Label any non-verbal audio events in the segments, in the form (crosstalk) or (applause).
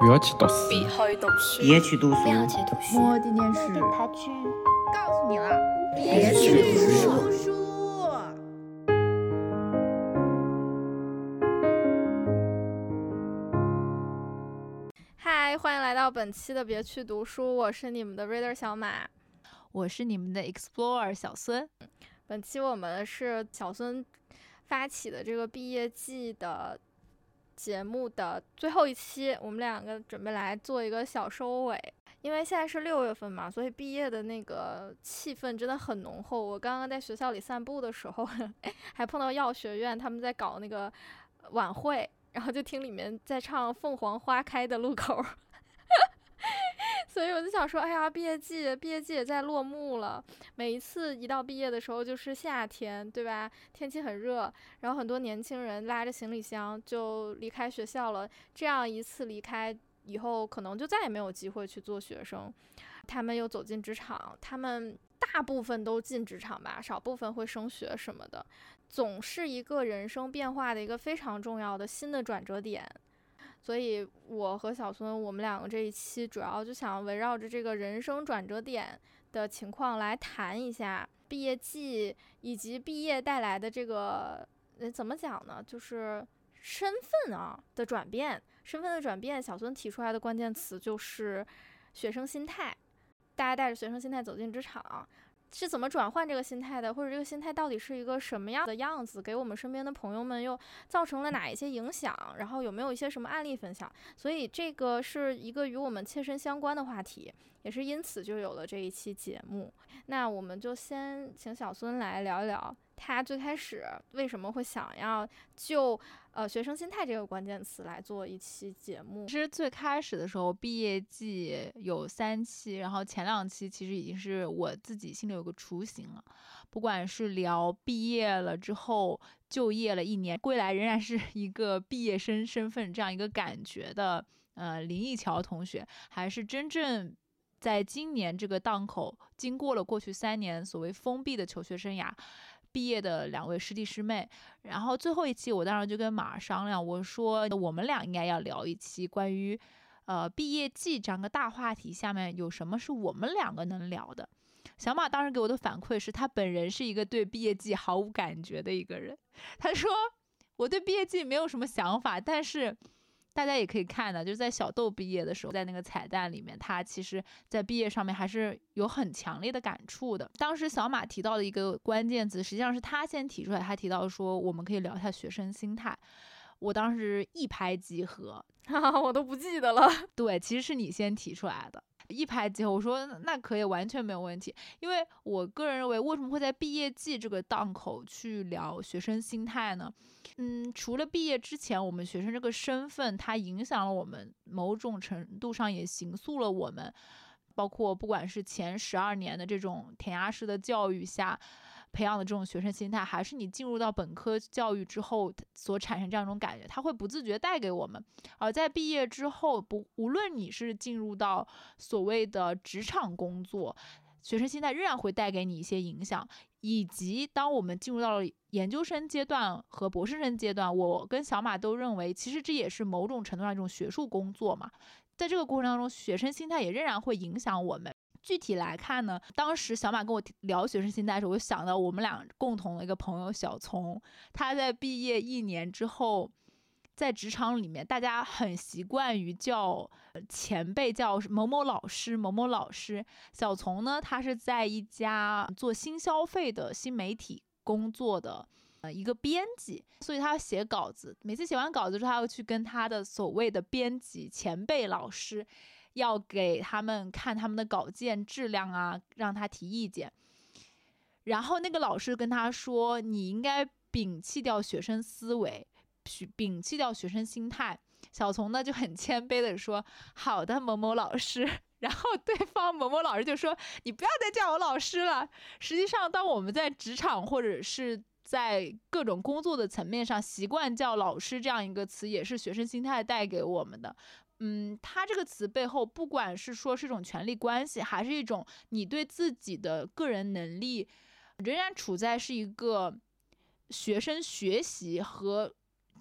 不要去读书，别去读书，别去读书，不要去读书。我的念是他去，告诉你了，别去读书读书。嗨，欢迎来到本期的别去读书，我是你们的 reader 小马。我是你们的 explorer 小孙。本期我们是小孙发起的这个毕业季的节目的最后一期，我们两个准备来做一个小收尾。因为现在是六月份嘛，所以毕业的那个气氛真的很浓厚。我刚刚在学校里散步的时候，(laughs) 还碰到药学院他们在搞那个晚会，然后就听里面在唱《凤凰花开的路口》。所以我就想说，哎呀，毕业季，毕业季也在落幕了。每一次一到毕业的时候，就是夏天，对吧？天气很热，然后很多年轻人拉着行李箱就离开学校了。这样一次离开以后，可能就再也没有机会去做学生。他们又走进职场，他们大部分都进职场吧，少部分会升学什么的，总是一个人生变化的一个非常重要的新的转折点。所以，我和小孙，我们两个这一期主要就想围绕着这个人生转折点的情况来谈一下毕业季以及毕业带来的这个，呃，怎么讲呢？就是身份啊的转变，身份的转变。小孙提出来的关键词就是学生心态，大家带着学生心态走进职场。是怎么转换这个心态的，或者这个心态到底是一个什么样的样子？给我们身边的朋友们又造成了哪一些影响？然后有没有一些什么案例分享？所以这个是一个与我们切身相关的话题，也是因此就有了这一期节目。那我们就先请小孙来聊一聊，他最开始为什么会想要就呃学生心态这个关键词来做一期节目。其实最开始的时候，毕业季有三期，然后前两期其实已经是我自己心里有个雏形了。不管是聊毕业了之后就业了一年，归来仍然是 (laughs) 一个毕业生身份这样一个感觉的，呃，林奕乔同学，还是真正。在今年这个档口，经过了过去三年所谓封闭的求学生涯，毕业的两位师弟师妹，然后最后一期我当时就跟马商量，我说我们俩应该要聊一期关于，呃，毕业季这样个大话题，下面有什么是我们两个能聊的？小马当时给我的反馈是他本人是一个对毕业季毫无感觉的一个人，他说我对毕业季没有什么想法，但是。大家也可以看的，就是在小豆毕业的时候，在那个彩蛋里面，他其实在毕业上面还是有很强烈的感触的。当时小马提到的一个关键词，实际上是他先提出来，他提到说我们可以聊一下学生心态。我当时一拍即合，(laughs) 我都不记得了。对，其实是你先提出来的。一拍即合，我说那可以，完全没有问题。因为我个人认为，为什么会在毕业季这个档口去聊学生心态呢？嗯，除了毕业之前，我们学生这个身份，它影响了我们，某种程度上也形塑了我们，包括不管是前十二年的这种填鸭式的教育下。培养的这种学生心态，还是你进入到本科教育之后所产生这样一种感觉，他会不自觉带给我们。而在毕业之后，不无论你是进入到所谓的职场工作，学生心态仍然会带给你一些影响。以及当我们进入到了研究生阶段和博士生阶段，我跟小马都认为，其实这也是某种程度上一种学术工作嘛。在这个过程当中，学生心态也仍然会影响我们。具体来看呢，当时小马跟我聊学生心态的时候，我就想到我们俩共同的一个朋友小聪，他在毕业一年之后，在职场里面，大家很习惯于叫前辈叫某某老师、某某老师。小聪呢，他是在一家做新消费的新媒体工作的呃一个编辑，所以他要写稿子，每次写完稿子之后，他要去跟他的所谓的编辑前辈老师。要给他们看他们的稿件质量啊，让他提意见。然后那个老师跟他说：“你应该摒弃掉学生思维，摒弃掉学生心态。”小丛呢就很谦卑的说：“好的，某某老师。(laughs) ”然后对方某某老师就说：“你不要再叫我老师了。”实际上，当我们在职场或者是在各种工作的层面上习惯叫老师这样一个词，也是学生心态带给我们的。嗯，他这个词背后，不管是说是一种权力关系，还是一种你对自己的个人能力，仍然处在是一个学生学习和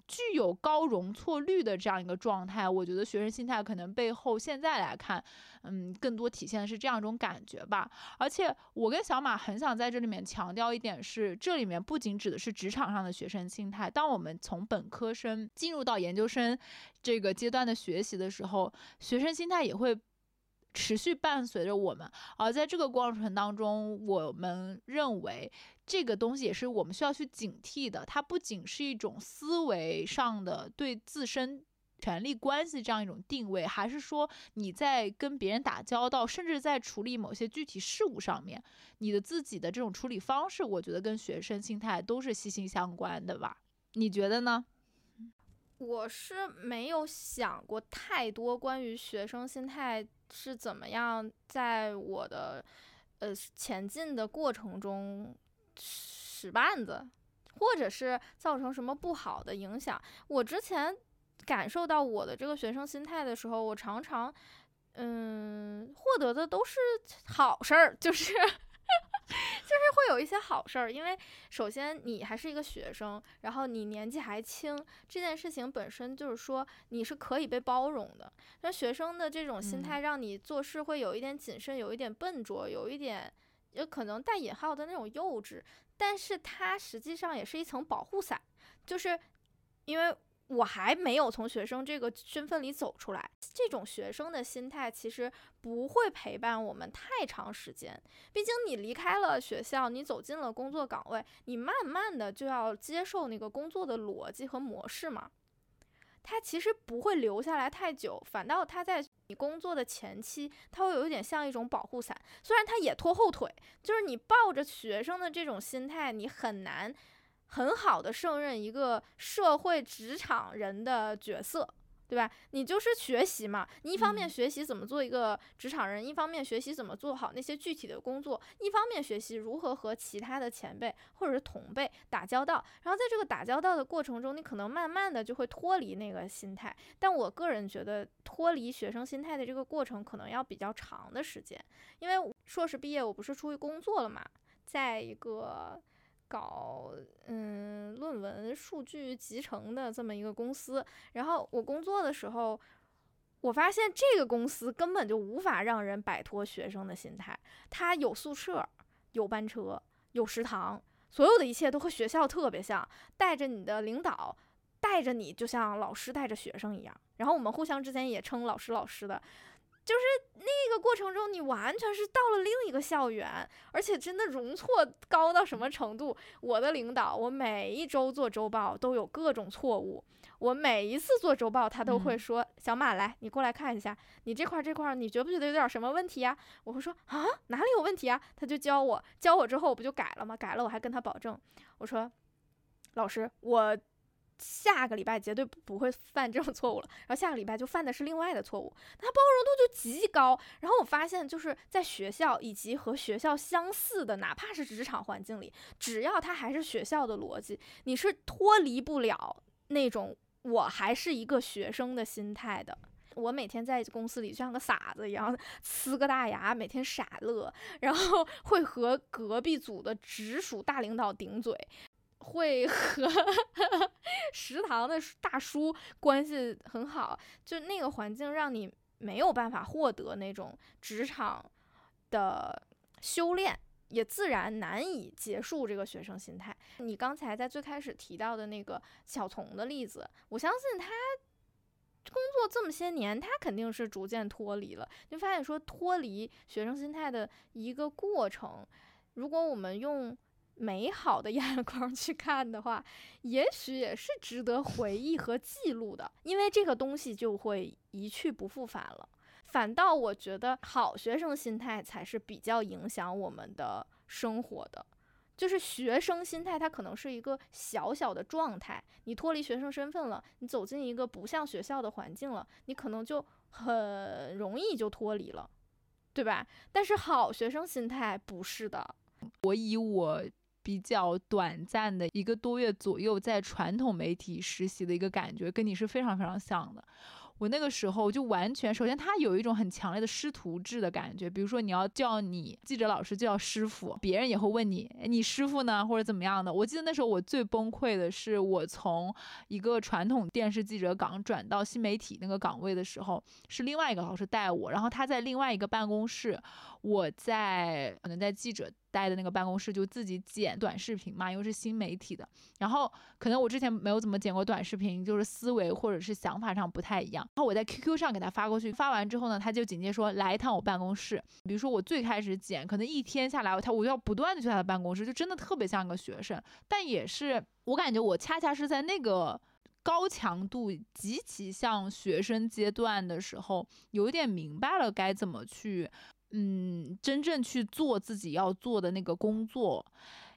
具有高容错率的这样一个状态，我觉得学生心态可能背后现在来看，嗯，更多体现的是这样一种感觉吧。而且我跟小马很想在这里面强调一点是，这里面不仅指的是职场上的学生心态，当我们从本科生进入到研究生这个阶段的学习的时候，学生心态也会。持续伴随着我们，而在这个过程当中，我们认为这个东西也是我们需要去警惕的。它不仅是一种思维上的对自身权力关系这样一种定位，还是说你在跟别人打交道，甚至在处理某些具体事务上面，你的自己的这种处理方式，我觉得跟学生心态都是息息相关的吧？你觉得呢？我是没有想过太多关于学生心态是怎么样在我的呃前进的过程中使绊子，或者是造成什么不好的影响。我之前感受到我的这个学生心态的时候，我常常嗯获得的都是好事儿，就是。就是会有一些好事儿，因为首先你还是一个学生，然后你年纪还轻，这件事情本身就是说你是可以被包容的。那学生的这种心态让你做事会有一点谨慎，有一点笨拙，有一点有可能带引号的那种幼稚，但是它实际上也是一层保护伞，就是因为。我还没有从学生这个身份里走出来，这种学生的心态其实不会陪伴我们太长时间。毕竟你离开了学校，你走进了工作岗位，你慢慢的就要接受那个工作的逻辑和模式嘛。他其实不会留下来太久，反倒他在你工作的前期，他会有一点像一种保护伞。虽然他也拖后腿，就是你抱着学生的这种心态，你很难。很好的胜任一个社会职场人的角色，对吧？你就是学习嘛，你一方面学习怎么做一个职场人，一方面学习怎么做好那些具体的工作，一方面学习如何和其他的前辈或者是同辈打交道。然后在这个打交道的过程中，你可能慢慢的就会脱离那个心态。但我个人觉得，脱离学生心态的这个过程可能要比较长的时间，因为硕士毕业，我不是出去工作了嘛，在一个。搞嗯论文数据集成的这么一个公司，然后我工作的时候，我发现这个公司根本就无法让人摆脱学生的心态。它有宿舍，有班车，有食堂，所有的一切都和学校特别像。带着你的领导，带着你就像老师带着学生一样。然后我们互相之间也称老师老师的。就是那个过程中，你完全是到了另一个校园，而且真的容错高到什么程度？我的领导，我每一周做周报都有各种错误，我每一次做周报，他都会说：“小马来，你过来看一下，你这块这块，你觉不觉得有点什么问题呀？”我会说：“啊，哪里有问题啊？”他就教我，教我之后我不就改了吗？改了我还跟他保证，我说：“老师，我。”下个礼拜绝对不会犯这种错误了，然后下个礼拜就犯的是另外的错误，他包容度就极高。然后我发现，就是在学校以及和学校相似的，哪怕是职场环境里，只要他还是学校的逻辑，你是脱离不了那种我还是一个学生的心态的。我每天在公司里就像个傻子一样，呲个大牙，每天傻乐，然后会和隔壁组的直属大领导顶嘴。会和 (laughs) 食堂的大叔关系很好，就那个环境让你没有办法获得那种职场的修炼，也自然难以结束这个学生心态。你刚才在最开始提到的那个小丛的例子，我相信他工作这么些年，他肯定是逐渐脱离了。就发现说脱离学生心态的一个过程，如果我们用。美好的眼光去看的话，也许也是值得回忆和记录的，因为这个东西就会一去不复返了。反倒我觉得好学生心态才是比较影响我们的生活的，就是学生心态它可能是一个小小的状态，你脱离学生身份了，你走进一个不像学校的环境了，你可能就很容易就脱离了，对吧？但是好学生心态不是的，我以我。比较短暂的一个多月左右，在传统媒体实习的一个感觉，跟你是非常非常像的。我那个时候就完全，首先他有一种很强烈的师徒制的感觉，比如说你要叫你记者老师就叫师傅，别人也会问你，你师傅呢或者怎么样的。我记得那时候我最崩溃的是，我从一个传统电视记者岗转到新媒体那个岗位的时候，是另外一个老师带我，然后他在另外一个办公室，我在可能在记者。待的那个办公室就自己剪短视频嘛，因为是新媒体的。然后可能我之前没有怎么剪过短视频，就是思维或者是想法上不太一样。然后我在 QQ 上给他发过去，发完之后呢，他就紧接着说来一趟我办公室。比如说我最开始剪，可能一天下来他我就要不断的去他的办公室，就真的特别像个学生。但也是我感觉我恰恰是在那个高强度、极其像学生阶段的时候，有点明白了该怎么去。嗯，真正去做自己要做的那个工作，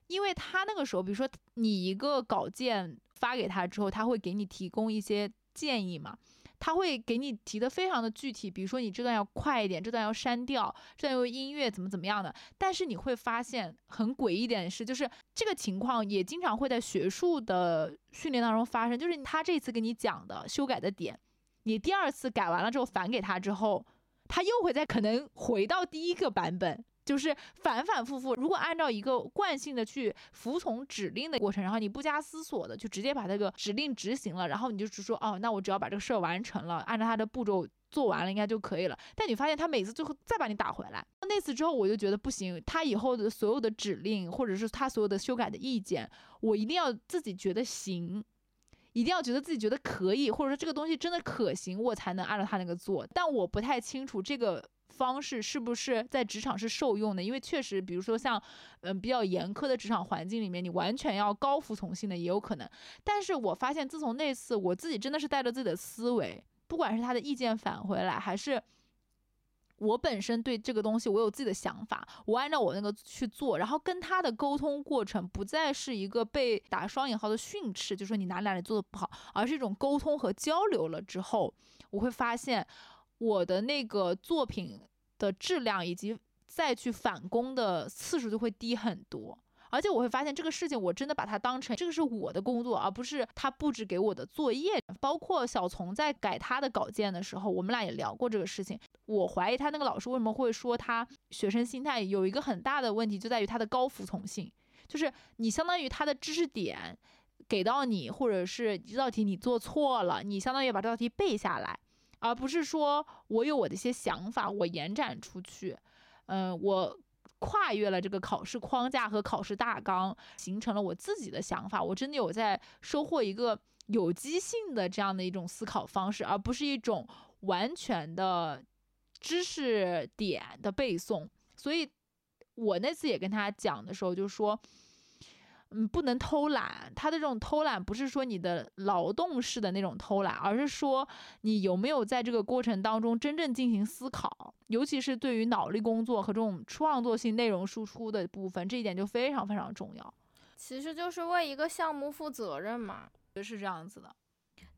因为他那个时候，比如说你一个稿件发给他之后，他会给你提供一些建议嘛，他会给你提的非常的具体，比如说你这段要快一点，这段要删掉，这段有音乐怎么怎么样的。但是你会发现很诡异一点是，就是这个情况也经常会在学术的训练当中发生，就是他这次给你讲的修改的点，你第二次改完了之后返给他之后。他又会在可能回到第一个版本，就是反反复复。如果按照一个惯性的去服从指令的过程，然后你不加思索的就直接把这个指令执行了，然后你就只说哦，那我只要把这个事儿完成了，按照他的步骤做完了，应该就可以了。但你发现他每次最后再把你打回来，那次之后我就觉得不行，他以后的所有的指令或者是他所有的修改的意见，我一定要自己觉得行。一定要觉得自己觉得可以，或者说这个东西真的可行，我才能按照他那个做。但我不太清楚这个方式是不是在职场是受用的，因为确实，比如说像，嗯，比较严苛的职场环境里面，你完全要高服从性的也有可能。但是我发现，自从那次，我自己真的是带着自己的思维，不管是他的意见返回来，还是。我本身对这个东西，我有自己的想法，我按照我那个去做，然后跟他的沟通过程不再是一个被打双引号的训斥，就说你哪里哪里做的不好，而是一种沟通和交流了之后，我会发现我的那个作品的质量以及再去返工的次数就会低很多。而且我会发现这个事情，我真的把它当成这个是我的工作，而不是他布置给我的作业。包括小丛在改他的稿件的时候，我们俩也聊过这个事情。我怀疑他那个老师为什么会说他学生心态有一个很大的问题，就在于他的高服从性，就是你相当于他的知识点给到你，或者是这道题你做错了，你相当于把这道题背下来，而不是说我有我的一些想法，我延展出去，嗯，我。跨越了这个考试框架和考试大纲，形成了我自己的想法。我真的有在收获一个有机性的这样的一种思考方式，而不是一种完全的知识点的背诵。所以，我那次也跟他讲的时候，就说。嗯，不能偷懒。他的这种偷懒不是说你的劳动式的那种偷懒，而是说你有没有在这个过程当中真正进行思考，尤其是对于脑力工作和这种创作性内容输出的部分，这一点就非常非常重要。其实就是为一个项目负责任嘛，是这样子的。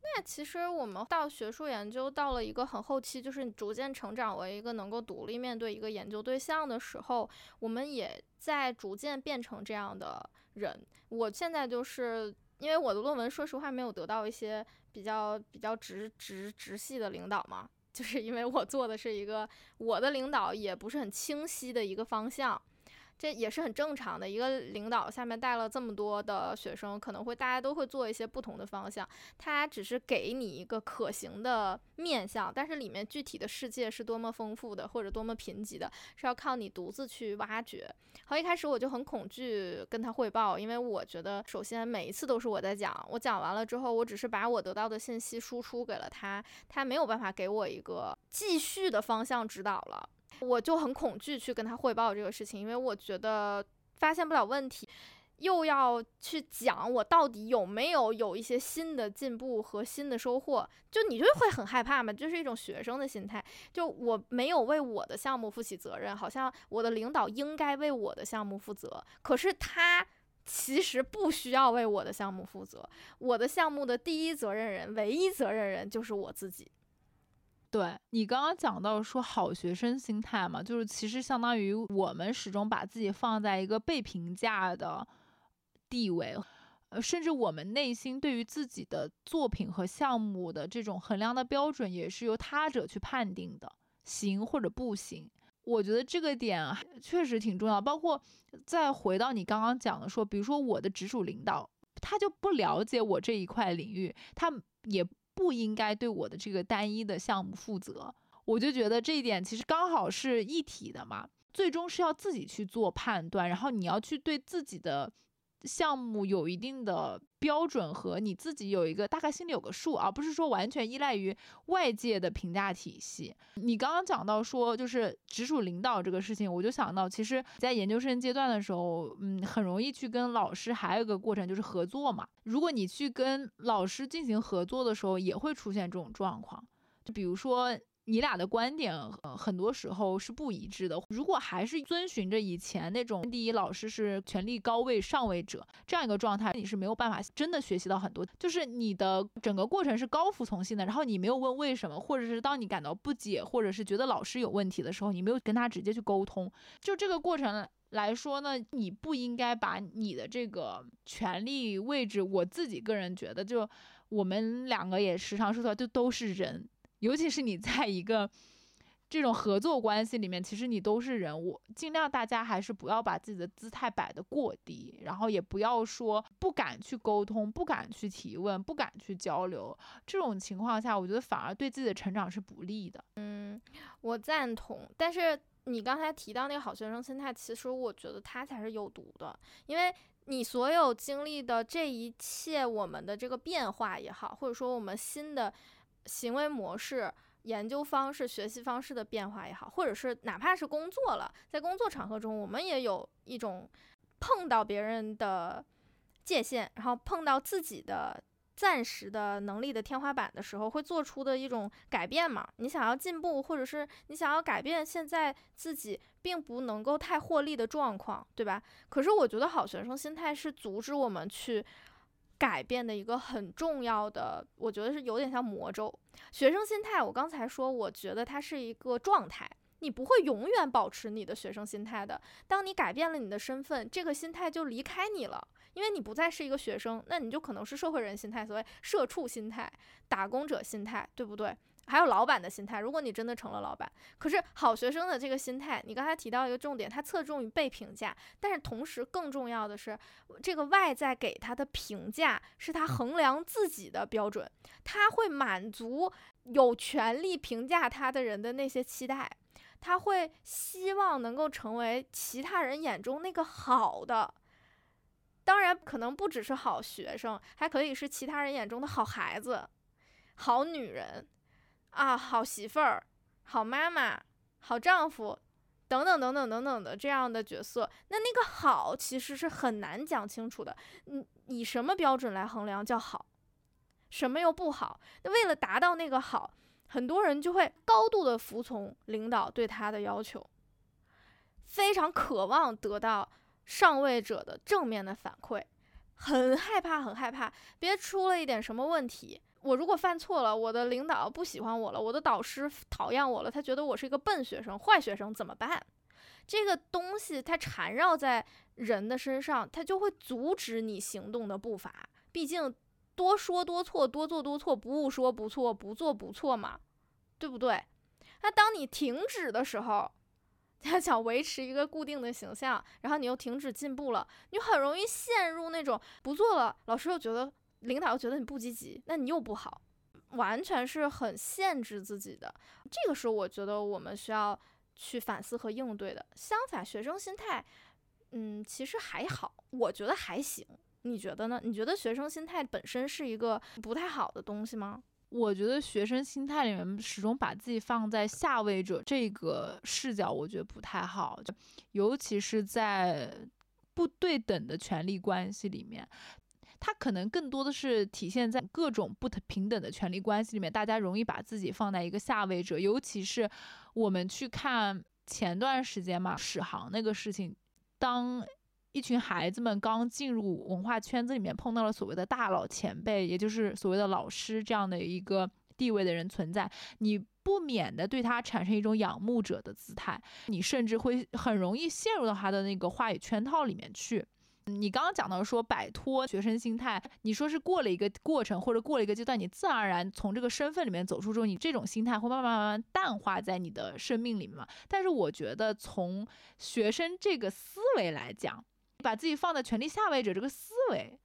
那其实我们到学术研究到了一个很后期，就是逐渐成长为一个能够独立面对一个研究对象的时候，我们也在逐渐变成这样的。人，我现在就是因为我的论文，说实话没有得到一些比较比较直直直系的领导嘛，(laughs) 就是因为我做的是一个我的领导也不是很清晰的一个方向。这也是很正常的，一个领导下面带了这么多的学生，可能会大家都会做一些不同的方向。他只是给你一个可行的面向，但是里面具体的世界是多么丰富的，或者多么贫瘠的，是要靠你独自去挖掘。好，一开始我就很恐惧跟他汇报，因为我觉得首先每一次都是我在讲，我讲完了之后，我只是把我得到的信息输出给了他，他没有办法给我一个继续的方向指导了。我就很恐惧去跟他汇报这个事情，因为我觉得发现不了问题，又要去讲我到底有没有有一些新的进步和新的收获，就你就会很害怕嘛，就是一种学生的心态，就我没有为我的项目负起责任，好像我的领导应该为我的项目负责，可是他其实不需要为我的项目负责，我的项目的第一责任人、唯一责任人就是我自己。对你刚刚讲到说好学生心态嘛，就是其实相当于我们始终把自己放在一个被评价的地位，呃，甚至我们内心对于自己的作品和项目的这种衡量的标准，也是由他者去判定的，行或者不行。我觉得这个点确实挺重要。包括再回到你刚刚讲的说，比如说我的直属领导，他就不了解我这一块领域，他也不应该对我的这个单一的项目负责。我就觉得这一点其实刚好是一体的嘛，最终是要自己去做判断，然后你要去对自己的。项目有一定的标准和你自己有一个大概心里有个数，而不是说完全依赖于外界的评价体系。你刚刚讲到说就是直属领导这个事情，我就想到，其实，在研究生阶段的时候，嗯，很容易去跟老师还有一个过程就是合作嘛。如果你去跟老师进行合作的时候，也会出现这种状况，就比如说。你俩的观点呃很多时候是不一致的。如果还是遵循着以前那种第一老师是权力高位上位者这样一个状态，你是没有办法真的学习到很多。就是你的整个过程是高服从性的，然后你没有问为什么，或者是当你感到不解，或者是觉得老师有问题的时候，你没有跟他直接去沟通。就这个过程来说呢，你不应该把你的这个权力位置，我自己个人觉得，就我们两个也时常说，就都是人。尤其是你在一个这种合作关系里面，其实你都是人，我尽量大家还是不要把自己的姿态摆得过低，然后也不要说不敢去沟通、不敢去提问、不敢去交流。这种情况下，我觉得反而对自己的成长是不利的。嗯，我赞同。但是你刚才提到那个好学生心态，其实我觉得它才是有毒的，因为你所有经历的这一切，我们的这个变化也好，或者说我们新的。行为模式、研究方式、学习方式的变化也好，或者是哪怕是工作了，在工作场合中，我们也有一种碰到别人的界限，然后碰到自己的暂时的能力的天花板的时候，会做出的一种改变嘛？你想要进步，或者是你想要改变现在自己并不能够太获利的状况，对吧？可是我觉得好学生心态是阻止我们去。改变的一个很重要的，我觉得是有点像魔咒。学生心态，我刚才说，我觉得它是一个状态，你不会永远保持你的学生心态的。当你改变了你的身份，这个心态就离开你了，因为你不再是一个学生，那你就可能是社会人心态，所谓社畜心态、打工者心态，对不对？还有老板的心态，如果你真的成了老板，可是好学生的这个心态，你刚才提到一个重点，他侧重于被评价，但是同时更重要的是，这个外在给他的评价是他衡量自己的标准，他会满足有权利评价他的人的那些期待，他会希望能够成为其他人眼中那个好的，当然可能不只是好学生，还可以是其他人眼中的好孩子、好女人。啊，好媳妇儿，好妈妈，好丈夫，等等等等等等的这样的角色，那那个好其实是很难讲清楚的。你以什么标准来衡量叫好，什么又不好？那为了达到那个好，很多人就会高度的服从领导对他的要求，非常渴望得到上位者的正面的反馈，很害怕，很害怕，别出了一点什么问题。我如果犯错了，我的领导不喜欢我了，我的导师讨厌我了，他觉得我是一个笨学生、坏学生，怎么办？这个东西它缠绕在人的身上，它就会阻止你行动的步伐。毕竟多说多错，多做多错，不误说不错，不做不错嘛，对不对？那当你停止的时候，他想维持一个固定的形象，然后你又停止进步了，你很容易陷入那种不做了，老师又觉得。领导又觉得你不积极，那你又不好，完全是很限制自己的。这个是我觉得我们需要去反思和应对的。相反，学生心态，嗯，其实还好，我觉得还行。你觉得呢？你觉得学生心态本身是一个不太好的东西吗？我觉得学生心态里面始终把自己放在下位者这个视角，我觉得不太好，就尤其是在不对等的权利关系里面。它可能更多的是体现在各种不平等的权利关系里面，大家容易把自己放在一个下位者，尤其是我们去看前段时间嘛，史航那个事情，当一群孩子们刚进入文化圈子里面，碰到了所谓的大佬前辈，也就是所谓的老师这样的一个地位的人存在，你不免的对他产生一种仰慕者的姿态，你甚至会很容易陷入到他的那个话语圈套里面去。你刚刚讲到说摆脱学生心态，你说是过了一个过程或者过了一个阶段，你自然而然从这个身份里面走出之后，你这种心态会慢慢慢慢淡化在你的生命里面嘛。但是我觉得从学生这个思维来讲，把自己放在权力下位者这个思维。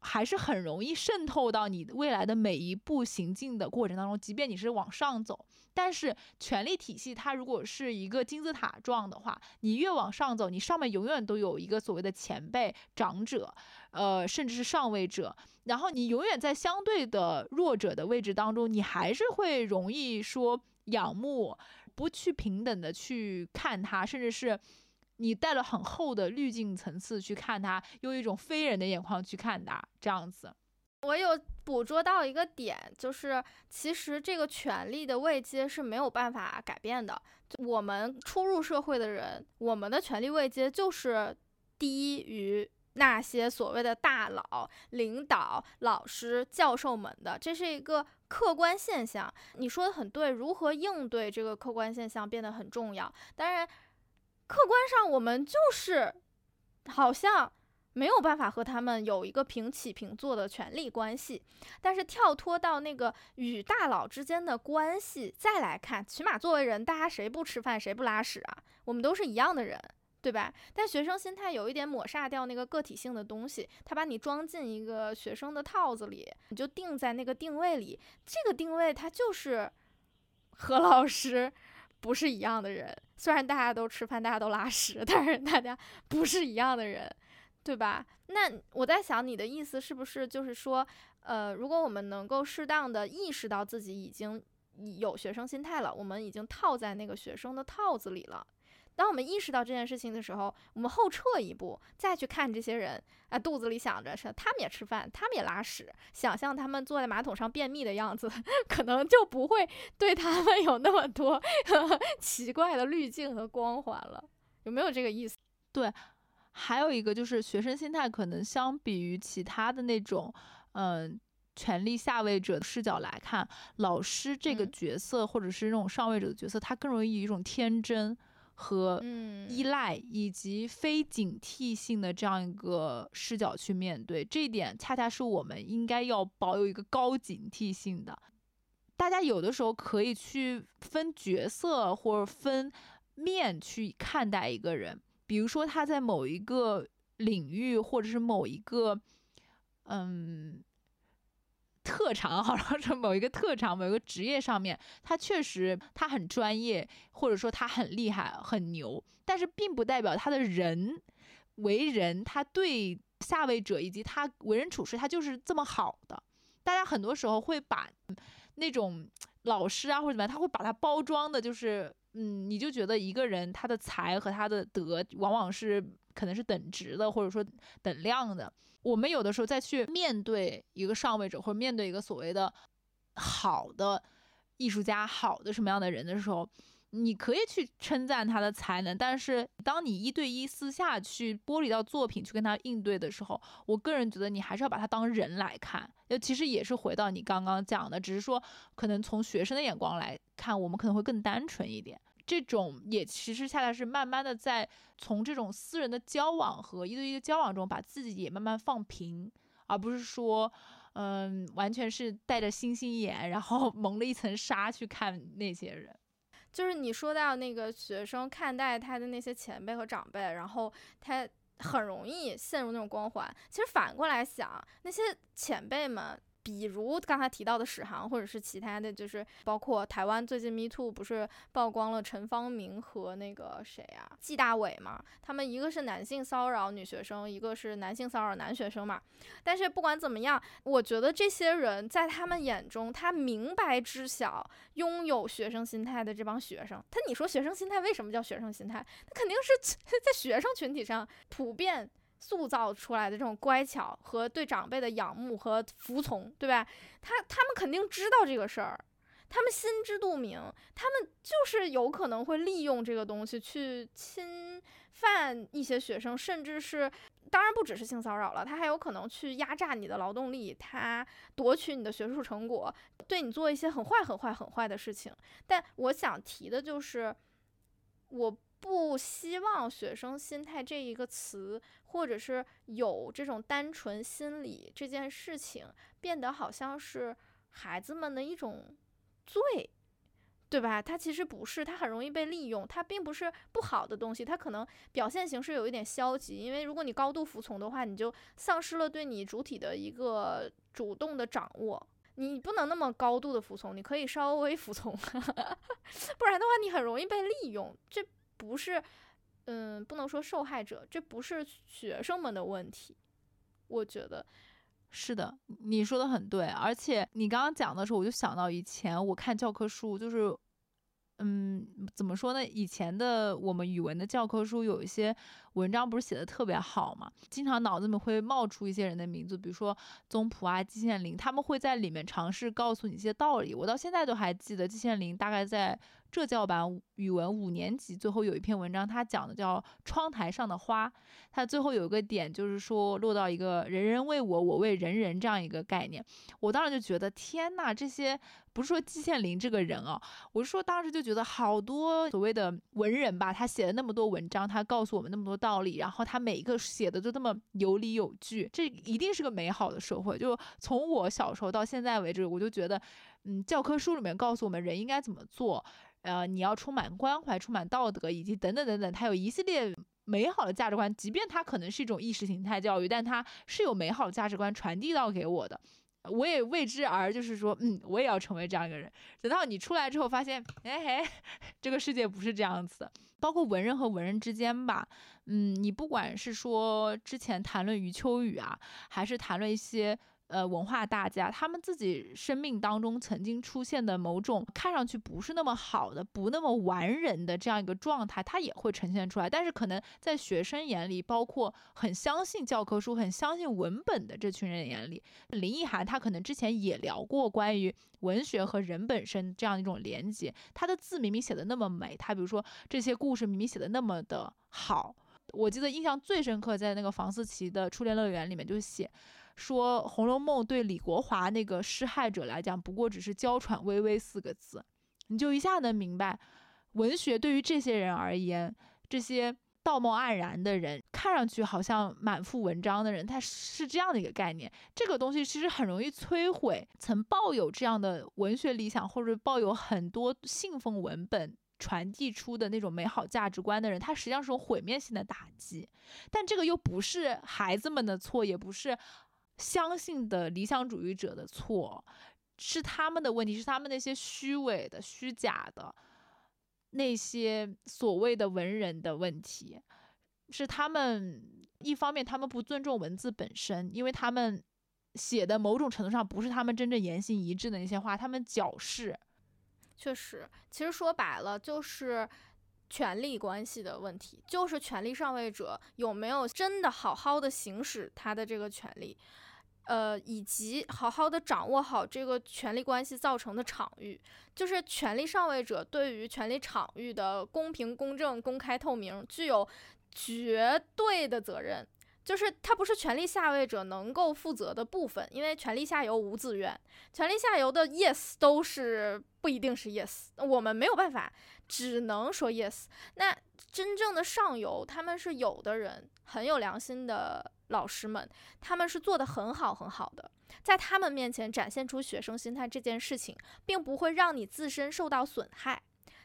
还是很容易渗透到你未来的每一步行进的过程当中，即便你是往上走，但是权力体系它如果是一个金字塔状的话，你越往上走，你上面永远都有一个所谓的前辈、长者，呃，甚至是上位者，然后你永远在相对的弱者的位置当中，你还是会容易说仰慕，不去平等的去看他，甚至是。你带了很厚的滤镜层次去看他，用一种非人的眼光去看他，这样子。我有捕捉到一个点，就是其实这个权力的位阶是没有办法改变的。我们初入社会的人，我们的权力位阶就是低于那些所谓的大佬、领导、老师、教授们的，这是一个客观现象。你说的很对，如何应对这个客观现象变得很重要。当然。客观上，我们就是好像没有办法和他们有一个平起平坐的权利关系。但是跳脱到那个与大佬之间的关系再来看，起码作为人，大家谁不吃饭谁不拉屎啊？我们都是一样的人，对吧？但学生心态有一点抹杀掉那个个体性的东西，他把你装进一个学生的套子里，你就定在那个定位里。这个定位它就是何老师。不是一样的人，虽然大家都吃饭，大家都拉屎，(laughs) 但是大家不是一样的人，对吧？那我在想，你的意思是不是就是说，呃，如果我们能够适当的意识到自己已经有学生心态了，我们已经套在那个学生的套子里了。当我们意识到这件事情的时候，我们后撤一步，再去看这些人啊，肚子里想着是他们也吃饭，他们也拉屎，想象他们坐在马桶上便秘的样子，(laughs) 可能就不会对他们有那么多 (laughs) 奇怪的滤镜和光环了。有没有这个意思？对，还有一个就是学生心态，可能相比于其他的那种，嗯，权力下位者的视角来看，老师这个角色或者是那种上位者的角色，他更容易以一种天真。和依赖以及非警惕性的这样一个视角去面对这一点，恰恰是我们应该要保有一个高警惕性的。大家有的时候可以去分角色或者分面去看待一个人，比如说他在某一个领域或者是某一个，嗯。特长，好像是某一个特长、某一个职业上面，他确实他很专业，或者说他很厉害、很牛，但是并不代表他的人为人，他对下位者以及他为人处事，他就是这么好的。大家很多时候会把那种老师啊或者怎么样，他会把它包装的，就是嗯，你就觉得一个人他的才和他的德往往是可能是等值的，或者说等量的。我们有的时候再去面对一个上位者，或者面对一个所谓的好的艺术家、好的什么样的人的时候，你可以去称赞他的才能，但是当你一对一私下去剥离到作品去跟他应对的时候，我个人觉得你还是要把他当人来看。就其实也是回到你刚刚讲的，只是说可能从学生的眼光来看，我们可能会更单纯一点。这种也其实恰恰是慢慢的在从这种私人的交往和一对一的交往中，把自己也慢慢放平，而不是说，嗯，完全是带着星星眼，然后 (laughs) 蒙了一层纱去看那些人。就是你说到那个学生看待他的那些前辈和长辈，然后他很容易陷入那种光环。其实反过来想，那些前辈们。比如刚才提到的史航，或者是其他的就是包括台湾最近 Me Too 不是曝光了陈方明和那个谁啊季大伟嘛？他们一个是男性骚扰女学生，一个是男性骚扰男学生嘛。但是不管怎么样，我觉得这些人在他们眼中，他明白知晓拥有学生心态的这帮学生，他你说学生心态为什么叫学生心态？他肯定是 (laughs) 在学生群体上普遍。塑造出来的这种乖巧和对长辈的仰慕和服从，对吧？他他们肯定知道这个事儿，他们心知肚明，他们就是有可能会利用这个东西去侵犯一些学生，甚至是当然不只是性骚扰了，他还有可能去压榨你的劳动力，他夺取你的学术成果，对你做一些很坏、很坏、很坏的事情。但我想提的就是，我不希望“学生心态”这一个词，或者是有这种单纯心理这件事情，变得好像是孩子们的一种罪，对吧？它其实不是，它很容易被利用，它并不是不好的东西，它可能表现形式有一点消极，因为如果你高度服从的话，你就丧失了对你主体的一个主动的掌握。你不能那么高度的服从，你可以稍微服从，(laughs) 不然的话你很容易被利用。这不是，嗯，不能说受害者，这不是学生们的问题。我觉得是的，你说的很对。而且你刚刚讲的时候，我就想到以前我看教科书，就是，嗯，怎么说呢？以前的我们语文的教科书有一些。文章不是写的特别好嘛？经常脑子里面会冒出一些人的名字，比如说宗璞啊、季羡林，他们会在里面尝试告诉你一些道理。我到现在都还记得，季羡林大概在浙教版语文五年级最后有一篇文章，他讲的叫“窗台上的花”。他最后有一个点就是说落到一个“人人为我，我为人人”这样一个概念。我当时就觉得，天呐，这些不是说季羡林这个人啊，我是说当时就觉得好多所谓的文人吧，他写了那么多文章，他告诉我们那么多。道理，然后他每一个写的都这么有理有据，这一定是个美好的社会。就从我小时候到现在为止，我就觉得，嗯，教科书里面告诉我们人应该怎么做，呃，你要充满关怀、充满道德，以及等等等等，他有一系列美好的价值观。即便它可能是一种意识形态教育，但它是有美好的价值观传递到给我的。我也为之而就是说，嗯，我也要成为这样一个人。等到你出来之后，发现，哎嘿，(laughs) 这个世界不是这样子。包括文人和文人之间吧，嗯，你不管是说之前谈论余秋雨啊，还是谈论一些。呃，文化大家他们自己生命当中曾经出现的某种看上去不是那么好的、不那么完人的这样一个状态，它也会呈现出来。但是可能在学生眼里，包括很相信教科书、很相信文本的这群人眼里，林奕涵他可能之前也聊过关于文学和人本身这样一种连接。他的字明明写的那么美，他比如说这些故事明明写的那么的好，我记得印象最深刻，在那个房思琪的《初恋乐园》里面就写。说《红楼梦》对李国华那个施害者来讲，不过只是娇喘微微四个字，你就一下能明白，文学对于这些人而言，这些道貌岸然的人，看上去好像满腹文章的人，他是这样的一个概念。这个东西其实很容易摧毁曾抱有这样的文学理想，或者抱有很多信奉文本传递出的那种美好价值观的人，他实际上是种毁灭性的打击。但这个又不是孩子们的错，也不是。相信的理想主义者的错，是他们的问题，是他们那些虚伪的、虚假的那些所谓的文人的问题，是他们一方面他们不尊重文字本身，因为他们写的某种程度上不是他们真正言行一致的那些话，他们矫饰。确实，其实说白了就是权力关系的问题，就是权力上位者有没有真的好好的行使他的这个权利。呃，以及好好的掌握好这个权力关系造成的场域，就是权力上位者对于权力场域的公平、公正、公开、透明，具有绝对的责任。就是他不是权力下位者能够负责的部分，因为权力下游无自愿，权力下游的 yes 都是不一定是 yes，我们没有办法，只能说 yes。那真正的上游，他们是有的人很有良心的。老师们，他们是做的很好很好的，在他们面前展现出学生心态这件事情，并不会让你自身受到损害。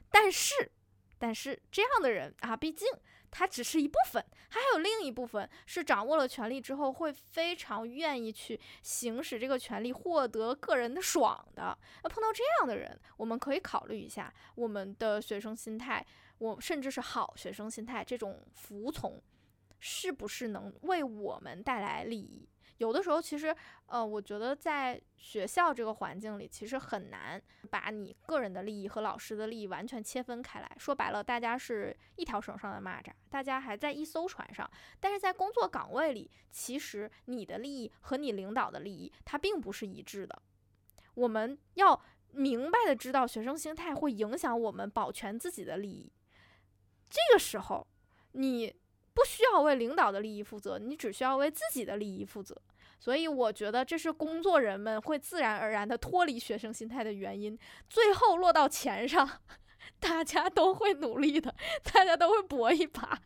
但是，但是这样的人啊，毕竟它只是一部分，还有另一部分是掌握了权力之后，会非常愿意去行使这个权利，获得个人的爽的。那碰到这样的人，我们可以考虑一下我们的学生心态，我甚至是好学生心态这种服从。是不是能为我们带来利益？有的时候，其实，呃，我觉得在学校这个环境里，其实很难把你个人的利益和老师的利益完全切分开来。说白了，大家是一条绳上的蚂蚱，大家还在一艘船上。但是在工作岗位里，其实你的利益和你领导的利益，它并不是一致的。我们要明白的知道，学生心态会影响我们保全自己的利益。这个时候，你。不需要为领导的利益负责，你只需要为自己的利益负责。所以我觉得这是工作人们会自然而然的脱离学生心态的原因，最后落到钱上，(laughs) 大家都会努力的，大家都会搏一把。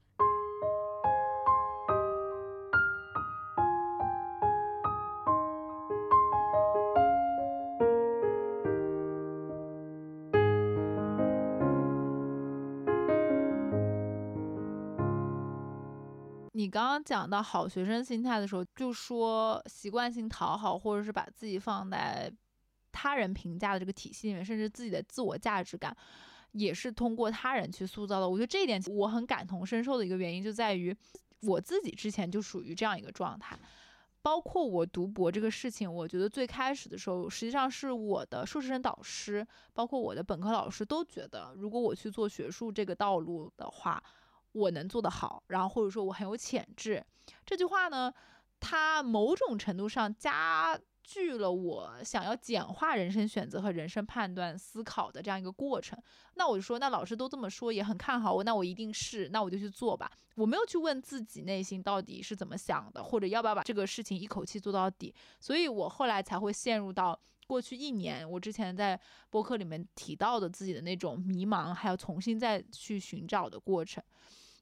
你刚刚讲到好学生心态的时候，就说习惯性讨好，或者是把自己放在他人评价的这个体系里面，甚至自己的自我价值感也是通过他人去塑造的。我觉得这一点我很感同身受的一个原因就在于我自己之前就属于这样一个状态。包括我读博这个事情，我觉得最开始的时候，实际上是我的硕士生导师，包括我的本科老师都觉得，如果我去做学术这个道路的话。我能做得好，然后或者说我很有潜质，这句话呢，它某种程度上加剧了我想要简化人生选择和人生判断思考的这样一个过程。那我就说，那老师都这么说，也很看好我，那我一定是，那我就去做吧。我没有去问自己内心到底是怎么想的，或者要不要把这个事情一口气做到底。所以我后来才会陷入到过去一年，我之前在播客里面提到的自己的那种迷茫，还要重新再去寻找的过程。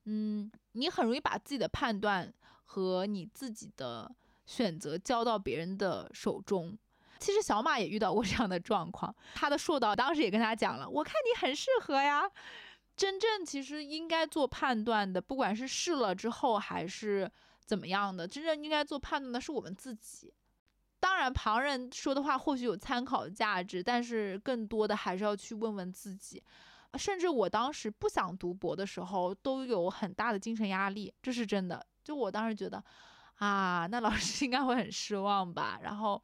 嗯，你很容易把自己的判断和你自己的选择交到别人的手中。其实小马也遇到过这样的状况，他的硕导当时也跟他讲了，我看你很适合呀。真正其实应该做判断的，不管是试了之后还是怎么样的，真正应该做判断的是我们自己。当然，旁人说的话或许有参考价值，但是更多的还是要去问问自己。甚至我当时不想读博的时候，都有很大的精神压力，这是真的。就我当时觉得，啊，那老师 (laughs) 应该会很失望吧？然后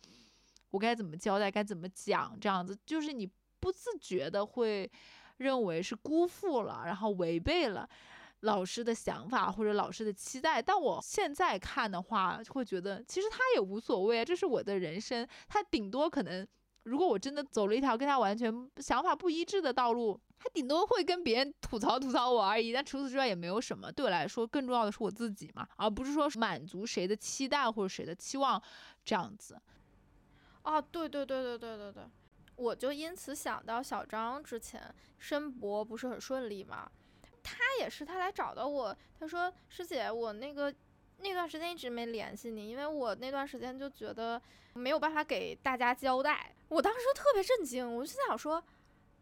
我该怎么交代，该怎么讲？这样子，就是你不自觉的会认为是辜负了，然后违背了老师的想法或者老师的期待。但我现在看的话，会觉得其实他也无所谓，这是我的人生。他顶多可能，如果我真的走了一条跟他完全想法不一致的道路。他顶多会跟别人吐槽吐槽我而已，但除此之外也没有什么。对我来说，更重要的是我自己嘛，而不是说满足谁的期待或者谁的期望这样子。哦，对对对对对对对，我就因此想到小张之前申博不是很顺利嘛，他也是他来找到我，他说师姐，我那个那段时间一直没联系你，因为我那段时间就觉得没有办法给大家交代。我当时特别震惊，我就想说。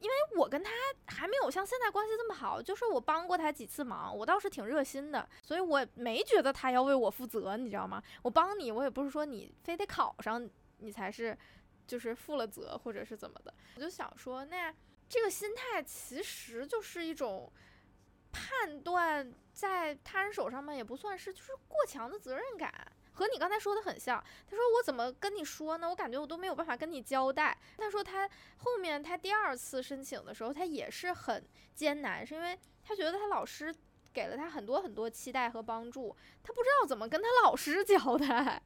因为我跟他还没有像现在关系这么好，就是我帮过他几次忙，我倒是挺热心的，所以我没觉得他要为我负责，你知道吗？我帮你，我也不是说你非得考上你才是，就是负了责或者是怎么的。我就想说，那这个心态其实就是一种判断在他人手上面也不算是，就是过强的责任感。和你刚才说的很像，他说我怎么跟你说呢？我感觉我都没有办法跟你交代。他说他后面他第二次申请的时候，他也是很艰难，是因为他觉得他老师给了他很多很多期待和帮助，他不知道怎么跟他老师交代。